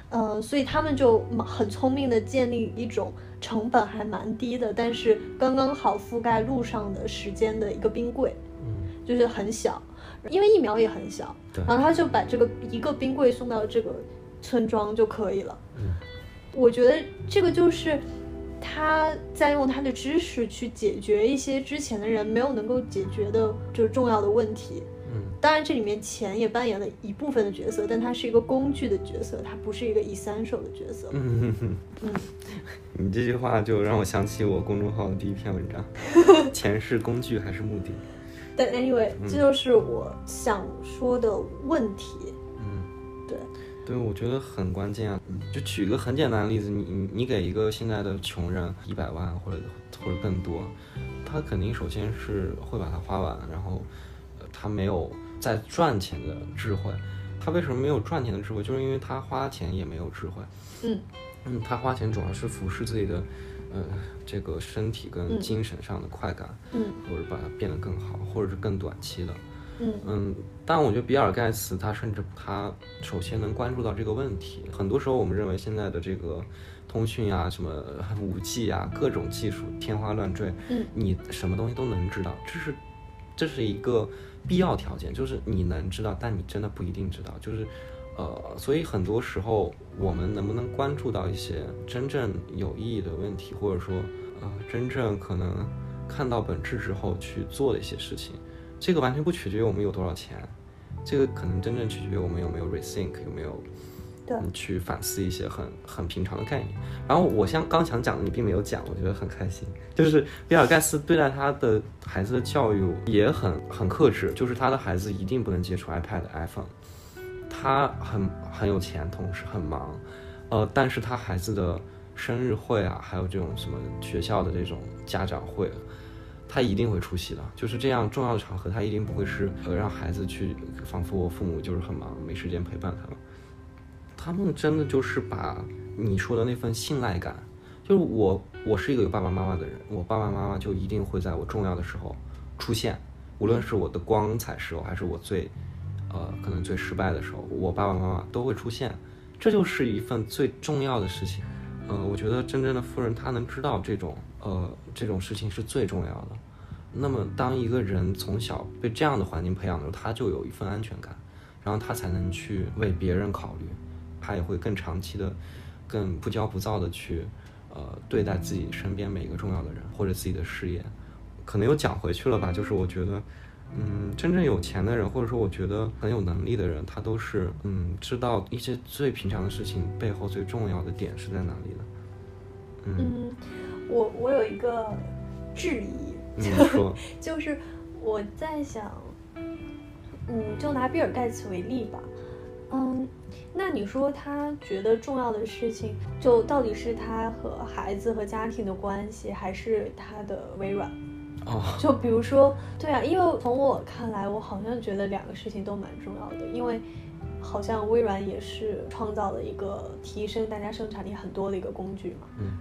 呃，所以他们就很聪明的建立一种成本还蛮低的，但是刚刚好覆盖路上的时间的一个冰柜，嗯。就是很小，因为疫苗也很小，对。然后他就把这个一个冰柜送到这个村庄就可以了。嗯。我觉得这个就是他在用他的知识去解决一些之前的人没有能够解决的，就是重要的问题。嗯当然，这里面钱也扮演了一部分的角色，但它是一个工具的角色，它不是一个 essential 的角色。嗯你这句话就让我想起我公众号的第一篇文章：钱是工具还是目的？但 anyway，这就是我想说的问题。嗯，对，我觉得很关键啊。就举一个很简单的例子，你你你给一个现在的穷人一百万或者或者更多，他肯定首先是会把它花完，然后呃他没有在赚钱的智慧。他为什么没有赚钱的智慧？就是因为他花钱也没有智慧。嗯嗯，他花钱主要是服侍自己的，呃，这个身体跟嗯精神上的快感，嗯或者把它变得更好，或者是更短期的。嗯嗯，但我觉得比尔盖茨他甚至他首先能关注到这个问题。很多时候我们认为现在的这个通讯啊、什么 五 G 啊、各种技术天花乱坠，嗯你什么东西都能知道，这是这是一个必要条件，就是你能知道，但你真的不一定知道，就是。呃，所以很多时候我们能不能关注到一些真正有意义的问题，或者说，呃，真正可能看到本质之后去做的一些事情，这个完全不取决于我们有多少钱，这个可能真正取决于我们有没有 rethink，有没有对嗯去反思一些很很平常的概念。然后我像刚想讲的，你并没有讲，我觉得很开心。就是比尔盖茨对待他的孩子的教育也很很克制，就是他的孩子一定不能接触 iPad、iPhone。他很很有钱，同时很忙，呃，但是他孩子的生日会啊，还有这种什么学校的这种家长会，他一定会出席的。就是这样重要的场合，他一定不会是呃让孩子去，仿佛我父母就是很忙，没时间陪伴他们。他们真的就是把你说的那份信赖感，就是我我是一个有爸爸妈妈的人，我爸爸妈妈就一定会在我重要的时候出现，无论是我的光彩时候，还是我最呃可能最失败的时候，我爸爸妈妈都会出现，这就是一份最重要的事情。呃，我觉得真正的富人他能知道这种呃这种事情是最重要的。那么当一个人从小被这样的环境培养的时候，他就有一份安全感，然后他才能去为别人考虑，他也会更长期的、更不骄不躁的去呃对待自己身边每一个重要的人或者自己的事业。可能又讲回去了吧，就是我觉得。嗯，真正有钱的人，或者说我觉得很有能力的人，他都是嗯，知道一些最平常的事情背后最重要的点是在哪里的。嗯，我我有一个质疑，就就是我在想，嗯，就拿比尔盖茨为例吧，嗯，那你说他觉得重要的事情，就到底是他和孩子和家庭的关系，还是他的微软？就比如说，对啊，因为从我看来，我好像觉得两个事情都蛮重要的，因为好像微软也是创造了一个提升大家生产力很多的一个工具嘛。嗯。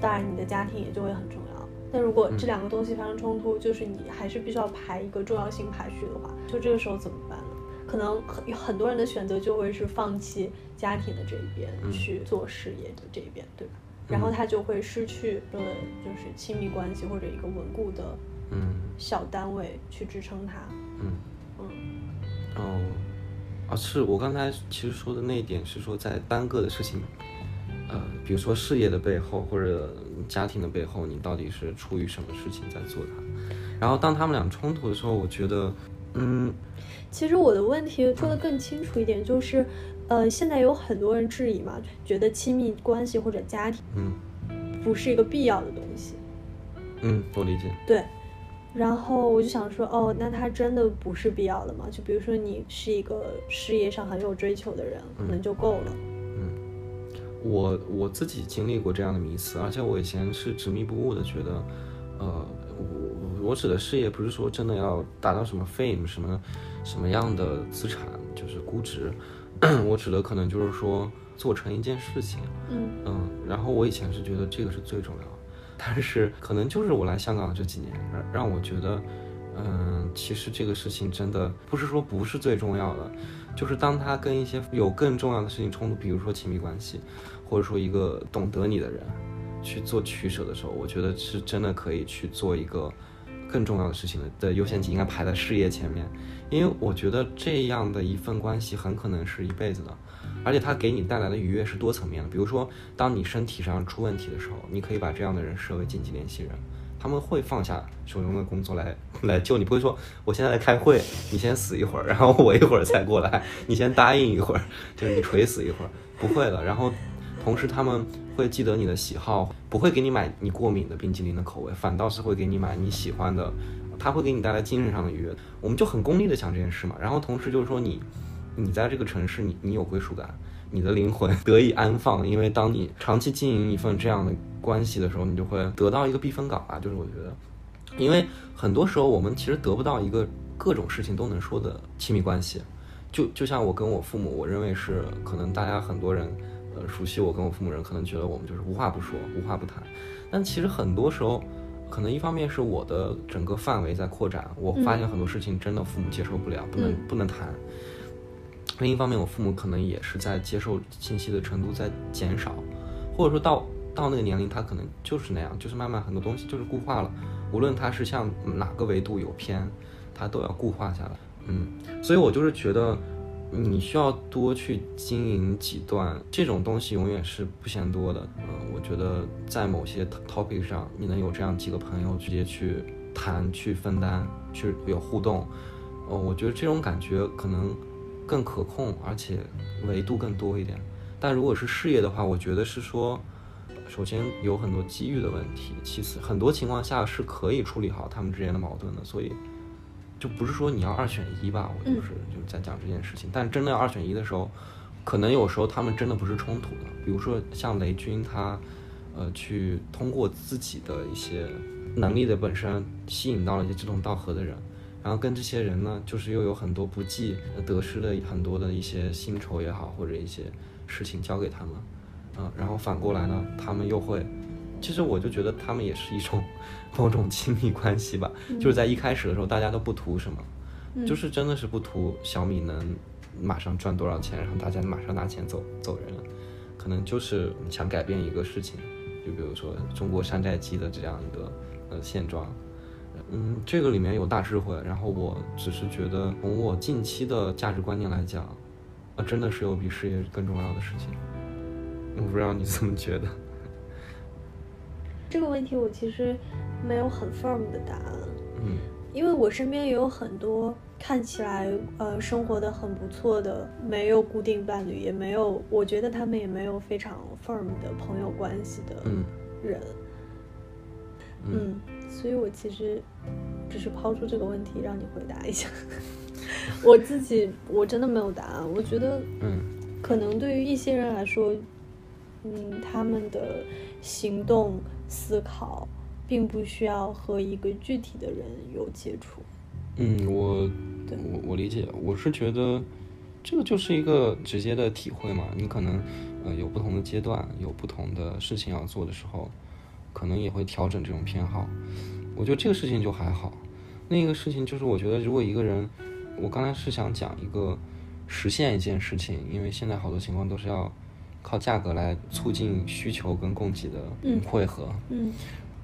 当然，你的家庭也就会很重要。但如果这两个东西发生冲突，就是你还是必须要排一个重要性排序的话，就这个时候怎么办呢？可能很有很多人的选择就会是放弃家庭的这一边，去做事业的这一边，对吧？然后他就会失去了就是亲密关系或者一个稳固的。嗯，小单位去支撑他。嗯嗯哦啊，是我刚才其实说的那一点是说在单个的事情，呃，比如说事业的背后或者家庭的背后，你到底是出于什么事情在做它？然后当他们俩冲突的时候，我觉得，嗯，其实我的问题说的更清楚一点，就是，呃，现在有很多人质疑嘛，觉得亲密关系或者家庭，嗯，不是一个必要的东西。嗯，我理解。对。然后我就想说，哦，那他真的不是必要的吗？就比如说你是一个事业上很有追求的人，可能就够了。嗯，我我自己经历过这样的迷思，而且我以前是执迷不悟的，觉得，呃，我我指的事业不是说真的要达到什么 fame 什么什么样的资产，就是估值，我指的可能就是说做成一件事情。嗯嗯，然后我以前是觉得这个是最重要的。但是可能就是我来香港这几年，让让我觉得，嗯，其实这个事情真的不是说不是最重要的，就是当他跟一些有更重要的事情冲突，比如说亲密关系，或者说一个懂得你的人去做取舍的时候，我觉得是真的可以去做一个更重要的事情的的优先级应该排在事业前面，因为我觉得这样的一份关系很可能是一辈子的。而且它给你带来的愉悦是多层面的，比如说，当你身体上出问题的时候，你可以把这样的人设为紧急联系人，他们会放下手中的工作来 来救你，不会说我现在在开会，你先死一会儿，然后我一会儿再过来，你先答应一会儿，就是你垂死一会儿，不会的。然后，同时他们会记得你的喜好，不会给你买你过敏的冰淇淋的口味，反倒是会给你买你喜欢的，他会给你带来精神上的愉悦。我们就很功利的想这件事嘛，然后同时就是说你。你在这个城市，你你有归属感，你的灵魂得以安放。因为当你长期经营一份这样的关系的时候，你就会得到一个避风港吧。就是我觉得，因为很多时候我们其实得不到一个各种事情都能说的亲密关系。就就像我跟我父母，我认为是可能大家很多人，呃，熟悉我跟我父母人，可能觉得我们就是无话不说，无话不谈。但其实很多时候，可能一方面是我的整个范围在扩展，我发现很多事情真的父母接受不了，不能不能谈。另一方面，我父母可能也是在接受信息的程度在减少，或者说到到那个年龄，他可能就是那样，就是慢慢很多东西就是固化了。无论他是向哪个维度有偏，他都要固化下来。嗯，所以我就是觉得，你需要多去经营几段这种东西，永远是不嫌多的。嗯，我觉得在某些 topic 上，你能有这样几个朋友直接去谈、去分担、去有互动，哦，我觉得这种感觉可能。更可控，而且维度更多一点。但如果是事业的话，我觉得是说，首先有很多机遇的问题，其次很多情况下是可以处理好他们之间的矛盾的。所以，就不是说你要二选一吧，我就是就是在讲这件事情。但真的要二选一的时候，可能有时候他们真的不是冲突的。比如说像雷军他，呃，去通过自己的一些能力的本身，吸引到了一些志同道合的人。然后跟这些人呢，就是又有很多不计得失的很多的一些薪酬也好，或者一些事情交给他们，嗯，然后反过来呢，他们又会，其实我就觉得他们也是一种某种亲密关系吧，就是在一开始的时候大家都不图什么，就是真的是不图小米能马上赚多少钱，然后大家马上拿钱走走人，可能就是想改变一个事情，就比如说中国山寨机的这样一个呃现状。嗯，这个里面有大智慧，然后我只是觉得从我近期的价值观念来讲，啊，真的是有比事业更重要的事情。我不知道你怎么觉得？这个问题我其实没有很 firm 的答案，嗯，因为我身边也有很多看起来呃生活的很不错的，没有固定伴侣，也没有，我觉得他们也没有非常 firm 的朋友关系的嗯。人，嗯，所以我其实只是抛出这个问题让你回答一下，我自己我真的没有答案，我觉得嗯。可能对于一些人来说，嗯，他们的行动思考并不需要和一个具体的人有接触。嗯，我我我理解，我是觉得这个就是一个直接的体会嘛。你可能呃有不同的阶段，有不同的事情要做的时候，可能也会调整这种偏好。我觉得这个事情就还好，另一个事情就是我觉得如果一个人，我刚才是想讲一个实现一件事情，因为现在好多情况都是要靠价格来促进需求跟供给的嗯汇合。嗯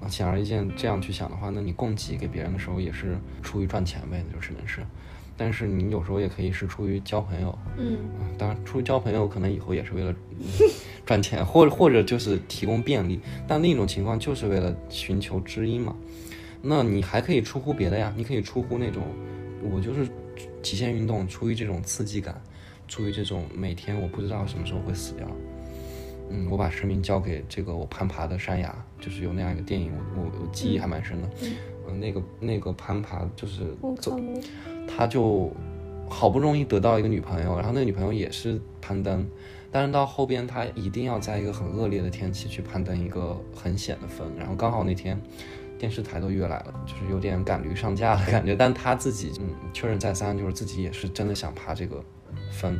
啊，显而易见，这样去想的话，那你供给给别人的时候也是出于赚钱呗，那就只能是。但是你有时候也可以是出于交朋友，嗯啊，当然出于交朋友，可能以后也是为了嗯 赚钱，或者或者就是提供便利。但另一种情况就是为了寻求知音嘛。那你还可以出乎别的呀，你可以出乎那种，我就是极限运动，出于这种刺激感，出于这种每天我不知道什么时候会死掉。嗯，我把生命交给这个我攀爬的山崖，就是有那样一个电影，我我我记忆还蛮深的。嗯，那个那个攀爬就是走。他就好不容易得到一个女朋友，然后那个女朋友也是攀登，但是到后边他一定要在一个很恶劣的天气去攀登一个很险的峰，然后刚好那天电视台都约来了，就是有点赶驴上架的感觉，但他自己嗯确认再三，就是自己也是真的想爬这个峰。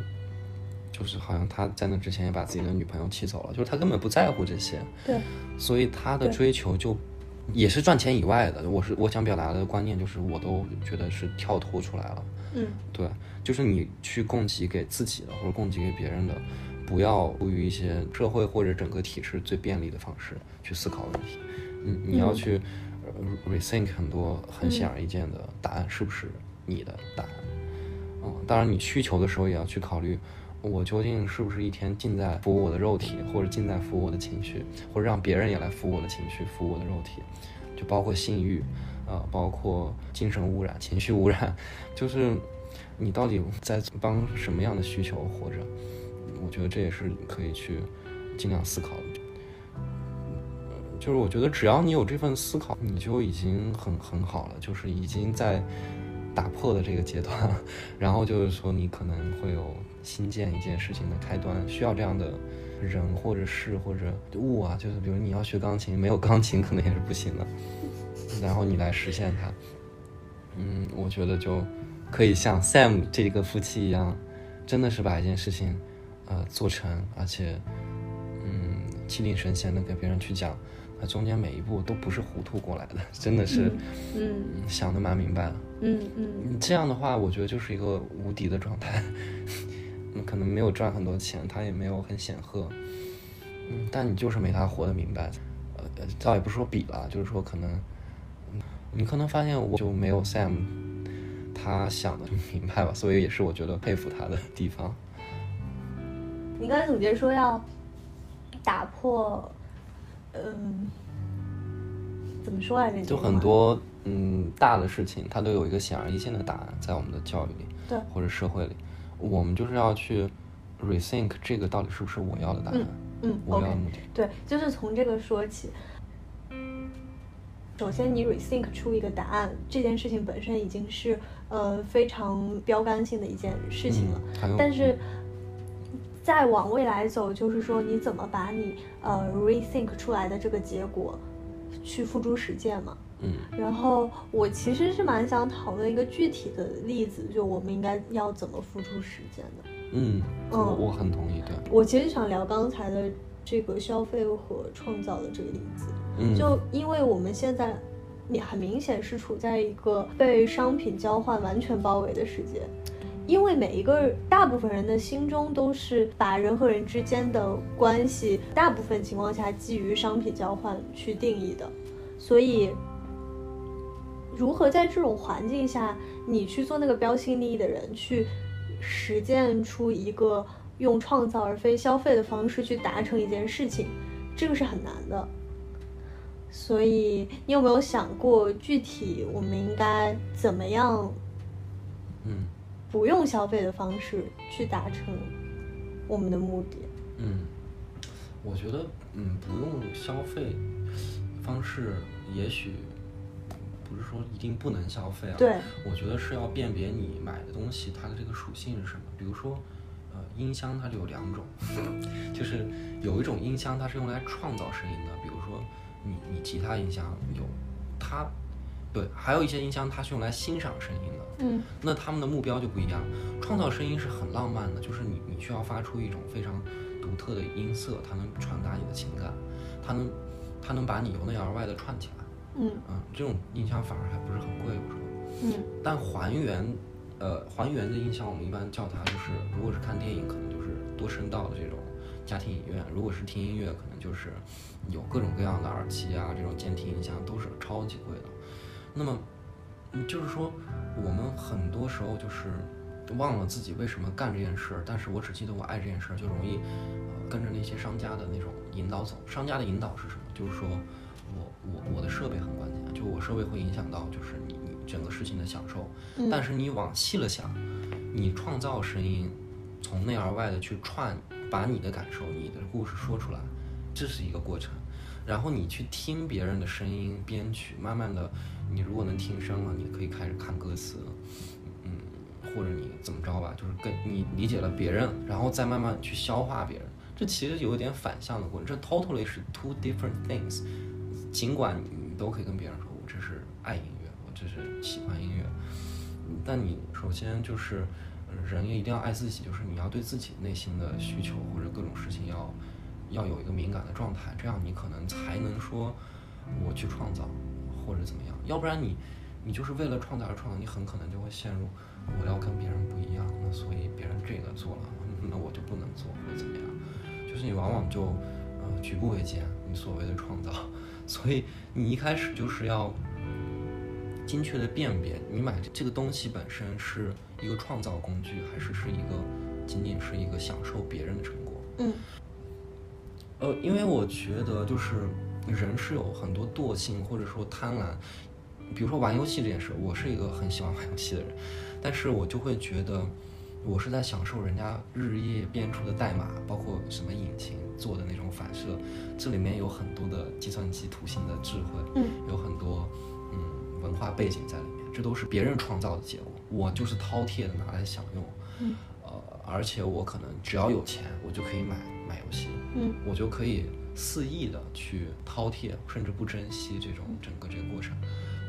就是好像他在那之前也把自己的女朋友气走了，就是他根本不在乎这些，对，所以他的追求就也是赚钱以外的。我是我想表达的观念就是，我都觉得是跳脱出来了。嗯对，就是你去供给给自己的或者供给给别人的，不要出于一些社会或者整个体制最便利的方式去思考问题。嗯，你要去呃 rethink 很多很显而易见的答案是不是你的答案。嗯，当然你需求的时候也要去考虑，我究竟是不是一天尽在服务我的肉体，或者尽在服务我的情绪，或者让别人也来服务我的情绪，服务我的肉体，就包括性欲，啊、包括精神污染、情绪污染，就是你到底在帮什么样的需求活着？我觉得这也是可以去尽量思考的。就是我觉得只要你有这份思考，你就已经很很好了，就是已经在打破的这个阶段。然后就是说，你可能会有新建一件事情的开端，需要这样的人或者事或者物啊，就是比如你要学钢琴，没有钢琴可能也是不行的，然后你来实现它。嗯，我觉得就可以像 Sam 这个夫妻一样，真的是把一件事情呃做成，而且嗯气定神闲的给别人去讲，它中间每一步都不是糊涂过来的，真的是嗯嗯想的蛮明白的。嗯嗯嗯这样的话，我觉得就是一个无敌的状态。嗯，可能没有赚很多钱，他也没有很显赫，嗯，但你就是没他活得明白。呃，呃倒也不是说比了，就是说可能，嗯你可能发现我就没有 Sam 他想的明白吧，所以也是我觉得佩服他的地方。你刚才总结说要打破，嗯，怎么说来着？就很多嗯大的事情，它都有一个显而易见的答案，在我们的教育里，对或者社会里，我们就是要去 rethink 这个到底是不是我要的答案，嗯，OK，我要的目的。对，就是从这个说起。首先，你 rethink 出一个答案，这件事情本身已经是呃非常标杆性的一件事情了。嗯但是再往未来走，就是说你怎么把你呃 rethink 出来的这个结果去付诸实践嘛？嗯。然后我其实是蛮想讨论一个具体的例子，就我们应该要怎么付出时间的。嗯，嗯。我很同意，对，我其实想聊刚才的这个消费和创造的这个例子，嗯，就因为我们现在也很明显是处在一个被商品交换完全包围的世界。因为每一个大部分人的心中都是把人和人之间的关系，大部分情况下基于商品交换去定义的，所以如何在这种环境下，你去做那个标新立异的人，去实践出一个用创造而非消费的方式去达成一件事情，这个是很难的。所以，你有没有想过，具体我们应该怎么样？嗯不用消费的方式去达成我们的目的。嗯，我觉得嗯，不用消费方式，也许不是说一定不能消费啊。对，我觉得是要辨别你买的东西它的这个属性是什么。比如说，呃，音箱它就有两种，就是有一种音箱它是用来创造声音的，比如说你你吉他音箱有它。对，还有一些音箱，它是用来欣赏声音的。嗯，那他们的目标就不一样。创造声音是很浪漫的，就是你你需要发出一种非常独特的音色，它能传达你的情感，它能它能把你由内而外的串起来。嗯嗯，这种音箱反而还不是很贵，我说。嗯但还原，呃，还原的音箱，我们一般叫它就是，如果是看电影，可能就是多声道的这种家庭影院；如果是听音乐，可能就是有各种各样的耳机啊，这种监听音箱都是超级贵的。那么，嗯就是说，我们很多时候就是忘了自己为什么干这件事儿，但是我只记得我爱这件事儿，就容易呃跟着那些商家的那种引导走。商家的引导是什么？就是说我我我的设备很关键，就我设备会影响到就是你你整个事情的享受。嗯但是你往细了想，你创造声音，从内而外的去串，把你的感受、你的故事说出来，这是一个过程。然后你去听别人的声音编曲，慢慢的，你如果能听声了，你可以开始看歌词，嗯，或者你怎么着吧，就是跟你理解了别人，然后再慢慢去消化别人。这其实有一点反向的过程，这 totally 是 two different things。尽管你都可以跟别人说，我这是爱音乐，我这是喜欢音乐，但你首先就是人也一定要爱自己，就是你要对自己内心的需求或者各种事情要要有一个敏感的状态，这样你可能才能说我去创造或者怎么样，要不然你你就是为了创造而创造，你很可能就会陷入我要跟别人不一样，那所以别人这个做了，那我就不能做或者怎么样，就是你往往就呃举步维艰，你所谓的创造，所以你一开始就是要精确的辨别，你买这个东西本身是一个创造工具，还是是一个仅仅是一个享受别人的成果。嗯呃，因为我觉得就是人是有很多惰性或者说贪婪，比如说玩游戏这件事，我是一个很喜欢玩游戏的人，但是我就会觉得我是在享受人家日夜编出的代码，包括什么引擎做的那种反射，这里面有很多的计算机图形的智慧，嗯。有很多嗯文化背景在里面，这都是别人创造的结果，我就是饕餮的拿来享用，嗯。呃，而且我可能只要有钱，我就可以买买游戏，嗯。我就可以肆意的去饕餮，甚至不珍惜这种整个这个过程。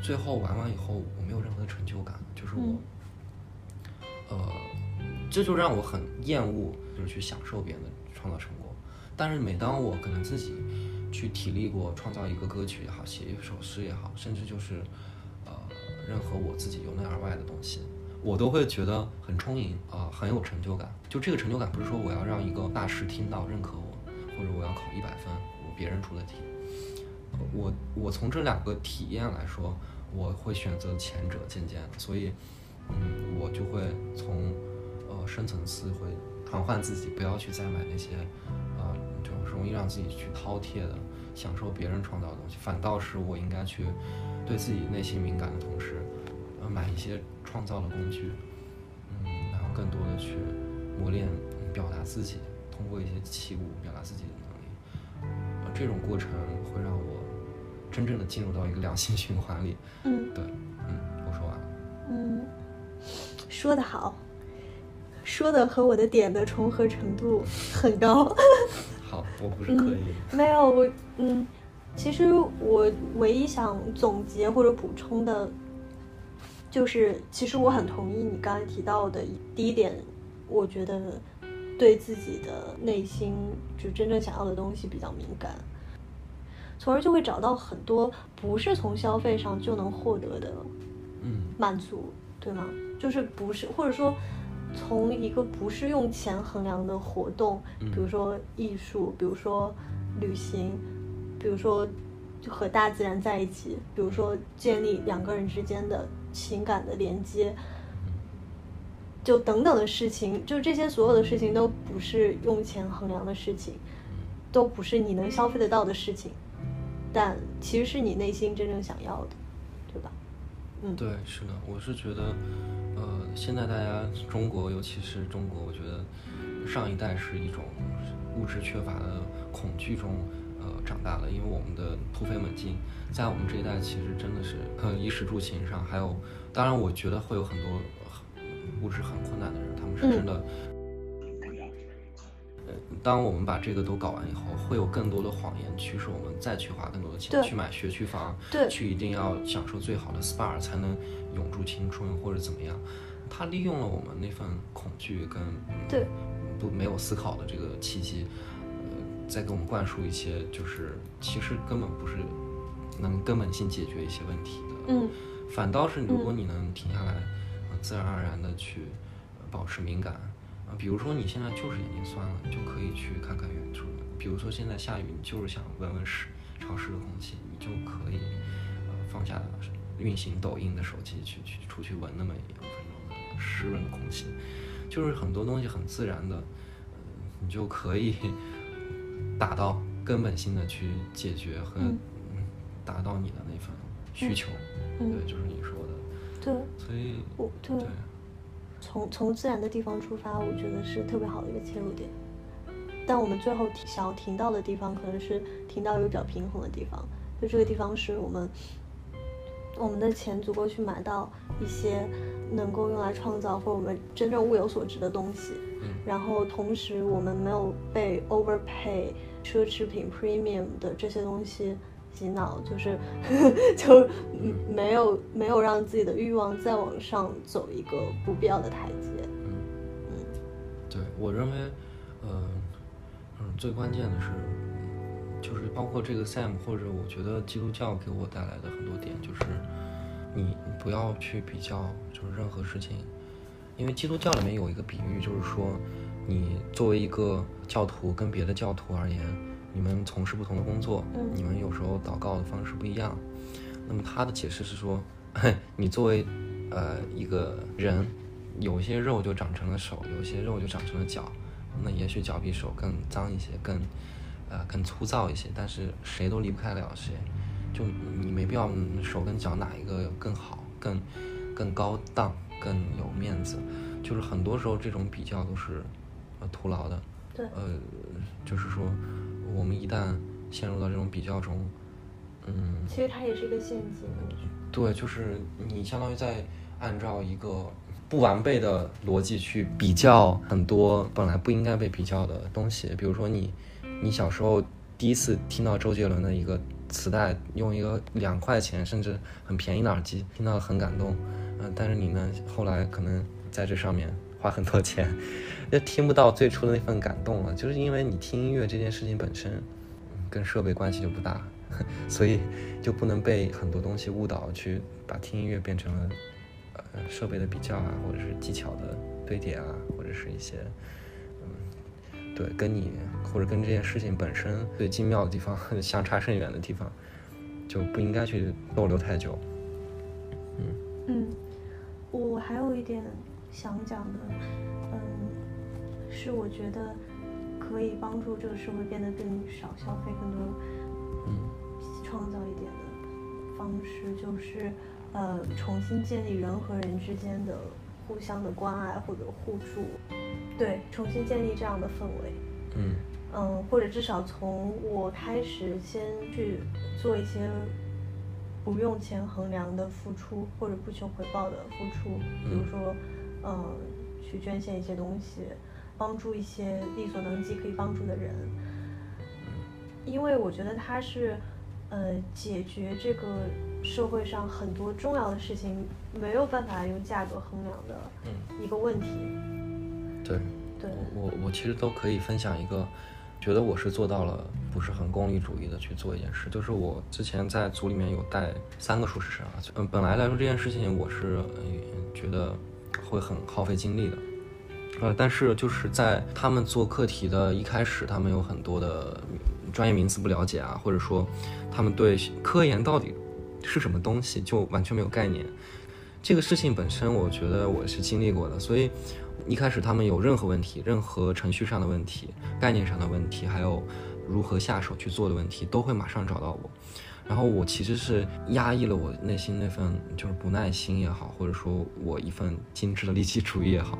最后玩完以后，我没有任何的成就感，就是我，呃，这就让我很厌恶，就是去享受别人的创造成果。但是每当我可能自己去体力过创造一个歌曲也好，写一首诗也好，甚至就是呃任何我自己由内而外的东西，我都会觉得很充盈啊、很有成就感。就这个成就感，不是说我要让一个大师听到认可我，或者我要考一百分，我别人出的题。呃我我从这两个体验来说，我会选择前者渐渐的，所以，嗯，我就会从呃深层次会传唤自己，不要去再买那些呃就容易让自己去饕餮的享受别人创造的东西，反倒是我应该去对自己内心敏感的同时，呃买一些创造的工具，嗯，然后更多的去磨练、嗯表达自己，通过一些器物表达自己的能力。呃这种过程会让我真正的进入到一个良性 循环里。嗯对，嗯，我说完了。嗯，说得好，说的和我的点的重合程度很高。好，我不是刻意的。没有我，嗯，其实我唯一想总结或者补充的，就是其实我很同意你刚才提到的第一点，我觉得对自己的内心就真正想要的东西比较敏感，从而就会找到很多不是从消费上就能获得的嗯满足，对吗？就是不是，或者说从一个不是用钱衡量的活动，嗯比如说艺术，比如说旅行，比如说和大自然在一起，比如说建立两个人之间的情感的连接，就等等的事情，就这些所有的事情都不是用钱衡量的事情，都不是你能消费得到的事情，但其实是你内心真正想要的，对吧？嗯，对，是的，我是觉得，呃，现在大家中国，尤其是中国，我觉得上一代是一种物质缺乏的恐惧中。呃，长大了，因为我们的突飞猛进，在我们这一代其实真的是，呃，衣食住行上，还有，当然，我觉得会有很多物质很困难的人，他们是真的。呃，当我们把这个都搞完以后，会有更多的谎言驱使我们再去花更多的钱去买学区房，对，去一定要享受最好的 SPA 才能永驻青春或者怎么样。他利用了我们那份恐惧跟对。不没有思考的这个契机。呃再给我们灌输一些，就是其实根本不是能根本性解决一些问题的，嗯，反倒是如果你能停下来，自然而然的去保持敏感，啊，比如说你现在就是眼睛酸了，你就可以去看看远处，比如说现在下雨，你就是想闻闻湿潮湿的空气，你就可以呃放下运行抖音的手机去去出去闻那么一湿润的空气，就是很多东西很自然的，你就可以。达到根本性的去解决和达到你的那份需求，对，就是你说的，对，所以，我对，从从自然的地方出发，我觉得是特别好的一个切入点。但我们最后想要停到的地方，可能是停到一个比较平衡的地方，就这个地方是我们我们的钱足够去买到一些能够用来创造或我们真正物有所值的东西。然后同时，我们没有被 overpay 奢侈品 premium 的这些东西洗脑，就是 就没有没有让自己的欲望再往上走一个不必要的台阶。嗯嗯，对我认为，呃嗯，最关键的是，就是包括这个 Sam 或者我觉得基督教给我带来的很多点，就是你不要去比较，就是任何事情。因为基督教里面有一个比喻，就是说，你作为一个教徒跟别的教徒而言，你们从事不同的工作，你们有时候祷告的方式不一样。那么他的解释是说，你作为呃一个人，有些肉就长成了手，有些肉就长成了脚。那也许脚比手更脏一些，更呃更粗糙一些，但是谁都离不开了谁。就你没必要手跟脚哪一个更好，更更高档。更有面子，就是很多时候这种比较都是，呃，徒劳的。对。呃，就是说，我们一旦陷入到这种比较中，嗯。其实它也是一个陷阱。对，就是你相当于在按照一个不完备的逻辑去比较很多本来不应该被比较的东西。比如说你，你小时候第一次听到周杰伦的一个磁带，用一个两块钱甚至很便宜的耳机听到很感动。嗯，但是你呢？后来可能在这上面花很多钱，就听不到最初的那份感动了。就是因为你听音乐这件事情本身，跟设备关系就不大，所以就不能被很多东西误导，去把听音乐变成了呃设备的比较啊，或者是技巧的堆叠啊，或者是一些嗯，对，跟你或者跟这件事情本身最精妙的地方 相差甚远的地方，就不应该去逗留太久。嗯嗯。我还有一点想讲的，嗯，是我觉得可以帮助这个社会变得更少消费、更多，嗯，创造一点的方式，就是呃，重新建立人和人之间的互相的关爱或者互助，对，重新建立这样的氛围，嗯嗯，或者至少从我开始先去做一些。不用钱衡量的付出，或者不求回报的付出，比如说，嗯，去捐献一些东西，帮助一些力所能及可以帮助的人，因为我觉得它是，呃，解决这个社会上很多重要的事情没有办法用价格衡量的一个问题。对，对我我其实都可以分享一个。觉得我是做到了，不是很功利主义的去做一件事。就是我之前在组里面有带三个硕士生啊，嗯，本来来说这件事情我是觉得会很耗费精力的，呃，但是就是在他们做课题的一开始，他们有很多的专业名词不了解啊，或者说他们对科研到底是什么东西就完全没有概念。这个事情本身，我觉得我是经历过的，所以一开始他们有任何问题，任何程序上的问题、概念上的问题，还有如何下手去做的问题，都会马上找到我。然后我其实是压抑了我内心那份就是不耐心也好，或者说我一份精致的利己主义也好，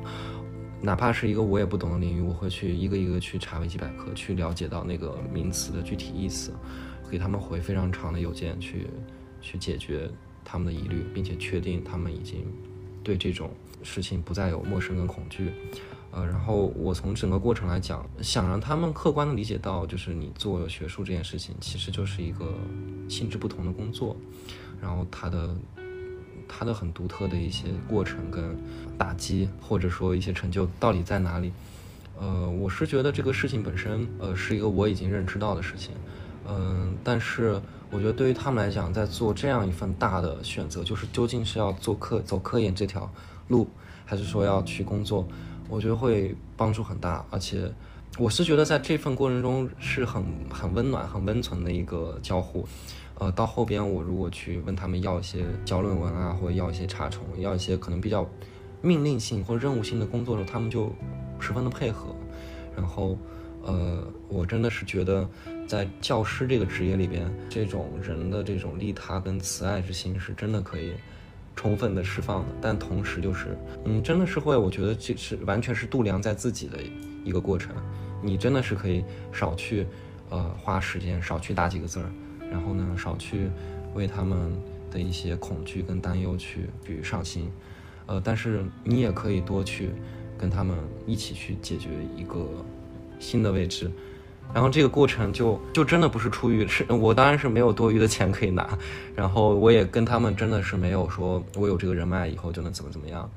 哪怕是一个我也不懂的领域，我会去一个一个去查维基百科，去了解到那个名词的具体意思，给他们回非常长的邮件去去解决。他们的疑虑，并且确定他们已经对这种事情不再有陌生跟恐惧，呃，然后我从整个过程来讲，想让他们客观的理解到，就是你做学术这件事情，其实就是一个性质不同的工作，然后它的它的很独特的一些过程跟打击，或者说一些成就到底在哪里？呃，我是觉得这个事情本身，呃，是一个我已经认知到的事情，嗯，但是。我觉得对于他们来讲，在做这样一份大的选择，就是究竟是要做科走科研这条路，还是说要去工作，我觉得会帮助很大。而且，我是觉得在这份过程中是很很温暖、很温存的一个交互。呃，到后边我如果去问他们要一些交论文啊，或者要一些查重，要一些可能比较命令性或任务性的工作的时候，他们就十分的配合。然后，呃，我真的是觉得。在教师这个职业里边，这种人的这种利他跟慈爱之心是真的可以充分的释放的，但同时就是，嗯，真的是会，我觉得这是完全是度量在自己的一个过程。你真的是可以少去，呃，花时间，少去打几个字儿，然后呢，少去为他们的一些恐惧跟担忧去去上心，呃，但是你也可以多去跟他们一起去解决一个新的位置。然后这个过程就就真的不是出于是我当然是没有多余的钱可以拿，然后我也跟他们真的是没有说我有这个人脉以后就能怎么怎么样，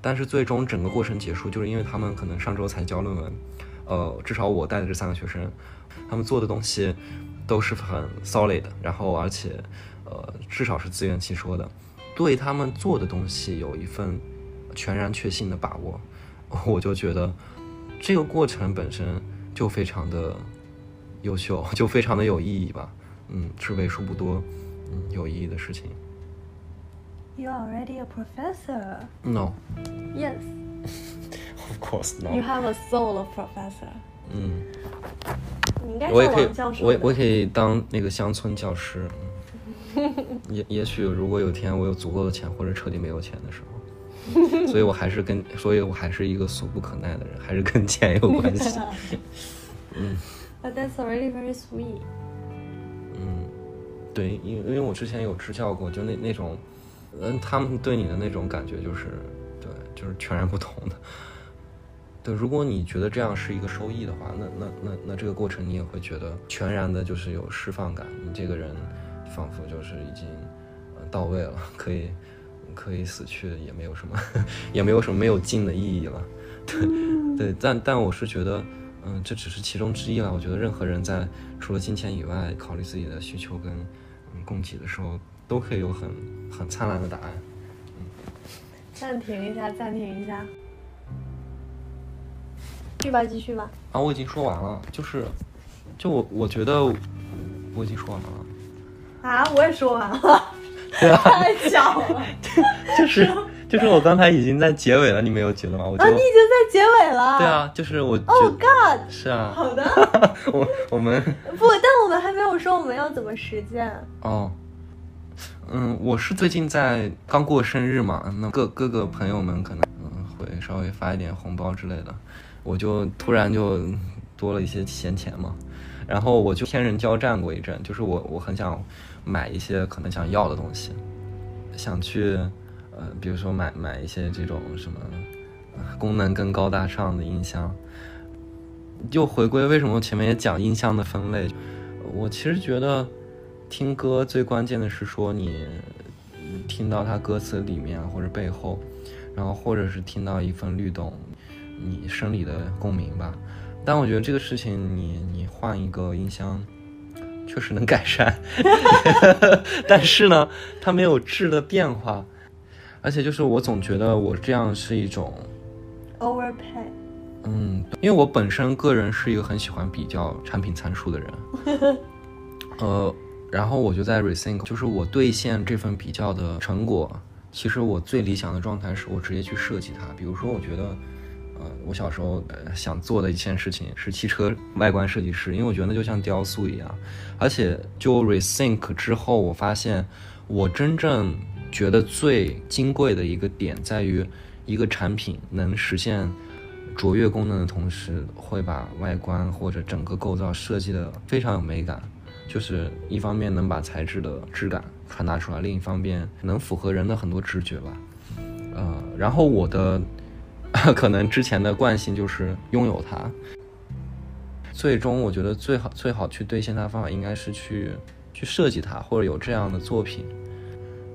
但是最终整个过程结束，就是因为他们可能上周才交论文，呃，至少我带的这三个学生，他们做的东西都是很 solid，然后而且呃至少是自圆其说的，对他们做的东西有一份全然确信的把握，我就觉得这个过程本身就非常的。优秀 就非常的有意义吧，嗯，是为数不多，嗯，有意义的事情。You are already a professor. No. Yes. Of course not. You have a soul of professor. 嗯。你应该我也可以，我我可以当那个乡村教师。也也许如果有天我有足够的钱，或者彻底没有钱的时候，所以我还是跟，所以我还是一个俗不可耐的人，还是跟钱有关系。嗯。But that's already very sweet. 嗯，对，因因为我之前有支教过，就那那种，嗯，他们对你的那种感觉就是，对，就是全然不同的。对，如果你觉得这样是一个收益的话，那那那那这个过程你也会觉得全然的就是有释放感，你这个人仿佛就是已经到位了，可以可以死去，也没有什么也没有什么没有尽的意义了。对对，但但我是觉得。嗯，这只是其中之一了。我觉得任何人在除了金钱以外，考虑自己的需求跟嗯供给的时候，都可以有很很灿烂的答案。嗯，暂停一下，暂停一下，继续吧，继续吧。啊，我已经说完了，就是，就我我觉得我已经说完了。啊，我也说完了。对啊太巧了，就是。就是我刚才已经在结尾了，你没有觉得吗？我啊，你已经在结尾了。对啊，就是我。Oh God！是啊。好的。我我们 不，但我们还没有说我们要怎么实践。哦。嗯，我是最近在刚过生日嘛，那各各个朋友们可能嗯会稍微发一点红包之类的，我就突然就多了一些闲钱嘛，然后我就天人交战过一阵，就是我我很想买一些可能想要的东西，想去。呃，比如说买买一些这种什么功能更高大上的音箱，就回归为什么前面也讲音箱的分类。我其实觉得听歌最关键的是说你听到它歌词里面或者背后，然后或者是听到一份律动，你生理的共鸣吧。但我觉得这个事情你你换一个音箱确实能改善，但是呢，它没有质的变化。而且就是我总觉得我这样是一种，overpay，嗯，嗯，因为我本身个人是一个很喜欢比较产品参数的人，呃，然后我就在 rethink，就是我兑现这份比较的成果，其实我最理想的状态是我直接去设计它。比如说，我觉得，呃，我小时候想做的一件事情是汽车外观设计师，因为我觉得那就像雕塑一样。而且就 rethink 之后，我发现我真正觉得最金贵的一个点在于，一个产品能实现。卓越功能的同时，会把外观或者整个构造设计的非常有美感，就是一方面能把材质的质感传达出来，另一方面能符合人的很多直觉吧。呃，然后我的 可能之前的惯性就是拥有它，最终我觉得最好最好去兑现它的方法应该是去去设计它，或者有这样的作品。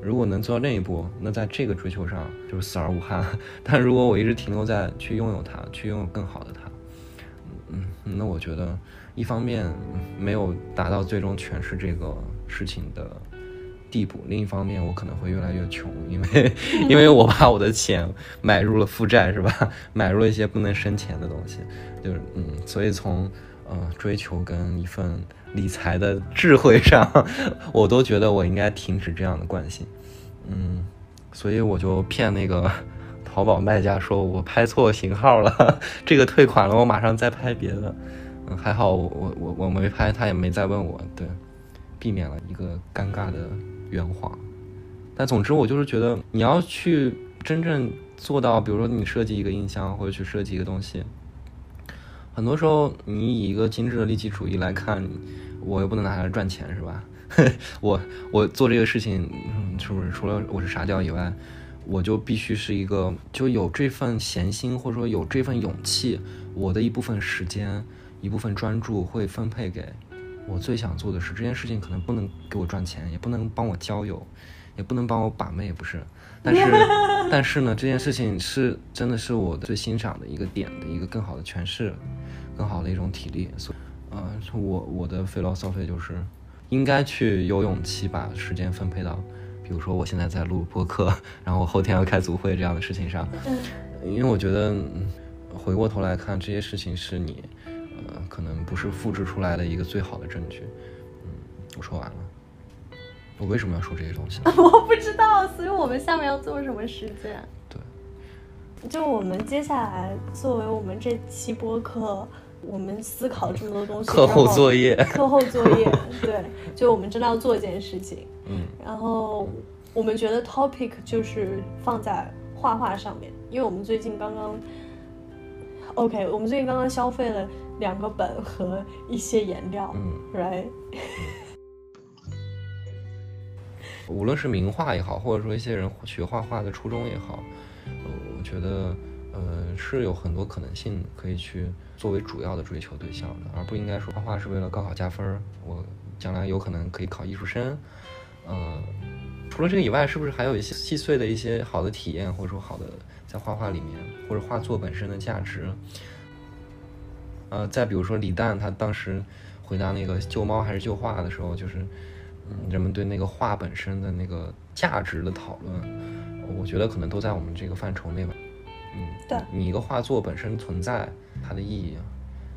如果能做到那一步，那在这个追求上就是死而无憾。但如果我一直停留在去拥有它，去拥有更好的它，嗯，那我觉得一方面没有达到最终诠释这个事情的地步，另一方面我可能会越来越穷，因为 因为我把我的钱买入了负债，是吧？买入了一些不能生钱的东西，就是嗯，所以从呃追求跟一份。理财的智慧上，我都觉得我应该停止这样的惯性，嗯，所以我就骗那个淘宝卖家说我拍错型号了，这个退款了，我马上再拍别的，嗯，还好我我我我没拍，他也没再问我，对，避免了一个尴尬的圆谎。但总之我就是觉得你要去真正做到，比如说你设计一个音箱或者去设计一个东西，很多时候你以一个精致的利己主义来看。我又不能拿它来赚钱，是吧？我我做这个事情，是不是除了我是傻屌以外，我就必须是一个就有这份闲心，或者说有这份勇气，我的一部分时间、一部分专注会分配给我最想做的事。这件事情可能不能给我赚钱，也不能帮我交友，也不能帮我把妹，不是？但是 但是呢，这件事情是真的是我最欣赏的一个点的一个更好的诠释，更好的一种体力，所以。啊，我我的 philosophy 就是，应该去有勇气把时间分配到，比如说我现在在录播客，然后我后天要开组会这样的事情上。嗯。因为我觉得，回过头来看这些事情是你，呃，可能不是复制出来的一个最好的证据。嗯，我说完了。我为什么要说这些东西？我不知道，所以我们下面要做什么实践？对。就我们接下来作为我们这期播客。我们思考这么多东西，课后作业，课后作业，对，就我们真的要做一件事情，嗯，然后我们觉得 topic 就是放在画画上面，因为我们最近刚刚，OK，我们最近刚刚消费了两个本和一些颜料，嗯，right，无论是名画也好，或者说一些人学画画的初衷也好，我觉得，呃，是有很多可能性可以去。作为主要的追求对象的，而不应该说画画是为了高考加分。我将来有可能可以考艺术生。呃，除了这个以外，是不是还有一些细碎的一些好的体验，或者说好的在画画里面，或者画作本身的价值？呃，再比如说李诞，他当时回答那个救猫还是救画的时候，就是，人们对那个画本身的那个价值的讨论，我觉得可能都在我们这个范畴内吧。嗯，对你一个画作本身存在它的意义，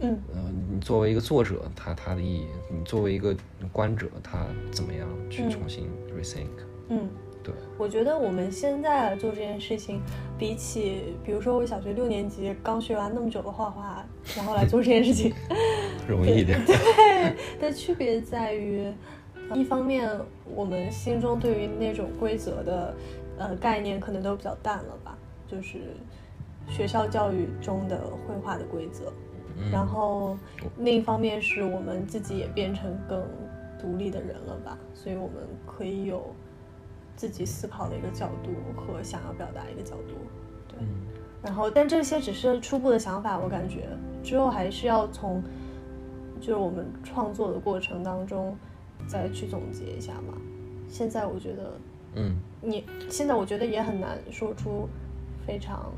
嗯，呃，你作为一个作者，它它的意义，你作为一个观者，它怎么样去重新 rethink？嗯，对，我觉得我们现在做这件事情，比起比如说我小学六年级刚学完那么久的画画，然后来做这件事情，容易一点。对，的区别在于，一方面我们心中对于那种规则的呃概念可能都比较淡了吧，就是。学校教育中的绘画的规则，然后另一方面是我们自己也变成更独立的人了吧，所以我们可以有自己思考的一个角度和想要表达一个角度，对。然后，但这些只是初步的想法，我感觉之后还是要从就是我们创作的过程当中再去总结一下嘛。现在我觉得，嗯，你现在我觉得也很难说出非常。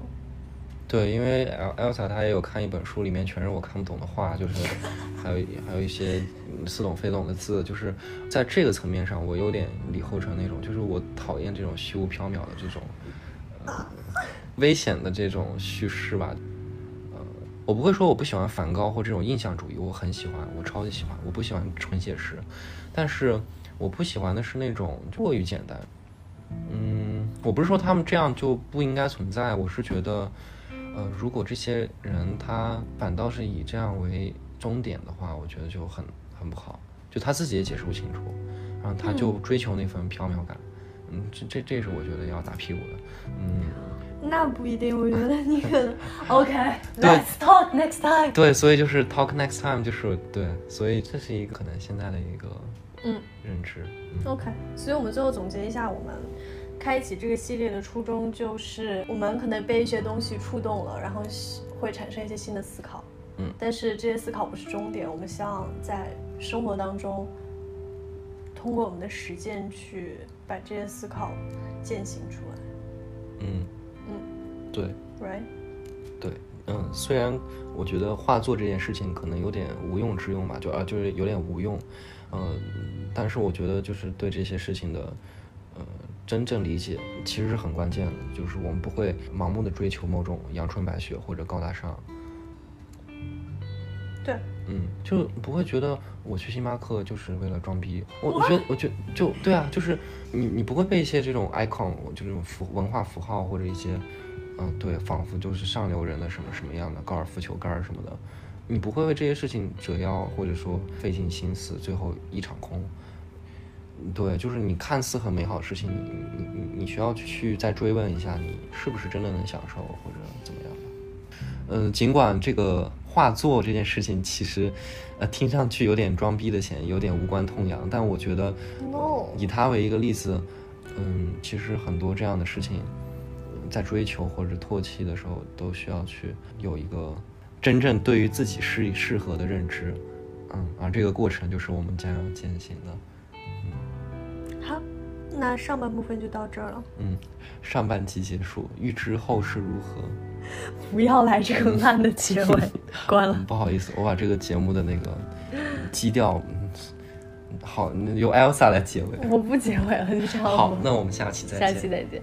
对，因为 Elsa 她也有看一本书，里面全是我看不懂的话，就是还有还有一些似懂非懂的字，就是在这个层面上，我有点李厚成那种，就是我讨厌这种虚无缥缈的这种呃危险的这种叙事吧。呃，我不会说我不喜欢梵高或这种印象主义，我很喜欢，我超级喜欢。我不喜欢纯写实，但是我不喜欢的是那种过于简单。嗯，我不是说他们这样就不应该存在，我是觉得，呃，如果这些人他反倒是以这样为终点的话，我觉得就很很不好。就他自己也解释不清楚，然后他就追求那份缥缈感。嗯，这这这是我觉得要打屁股的。嗯。那不一定，我觉得你可能 OK，Let's talk next time。对，所以就是 talk next time，就是对，所以这是一个可能现在的一个嗯认知。OK，所以我们最后总结一下，我们开启这个系列的初衷就是我们可能被一些东西触动了，然后会产生一些新的思考。嗯，但是这些思考不是终点，我们希望在生活当中通过我们的实践去把这些思考践行出来。嗯嗯。对，right，对，嗯，虽然我觉得画作这件事情可能有点无用之用吧，就啊，就是有点无用，嗯，但是我觉得就是对这些事情的，呃，真正理解其实是很关键的，就是我们不会盲目的追求某种阳春白雪或者高大上，对，嗯，就不会觉得我去星巴克就是为了装逼，我我觉得我觉得就对啊，就是你你不会被一些这种 icon 就这种符文化符号或者一些。嗯，对，仿佛就是上流人的什么什么样的高尔夫球杆什么的，你不会为这些事情折腰，或者说费尽心思，最后一场空。对，就是你看似很美好的事情，你你你你需要去再追问一下，你是不是真的能享受，或者怎么样的？嗯，尽管这个画作这件事情其实，呃，听上去有点装逼的嫌疑，有点无关痛痒，但我觉得，以它为一个例子，嗯，其实很多这样的事情。在追求或者唾弃的时候，都需要去有一个真正对于自己适适合的认知，嗯，而这个过程就是我们将要践行的。那上半部分就到这儿了。嗯，上半集结束，预知后事如何？不要来这个烂的结尾，关了。不好意思，我把这个节目的那个基调，好，由 Elsa 来结尾。我不结尾了，你知道吗？好，那我们下期再见。下期再见。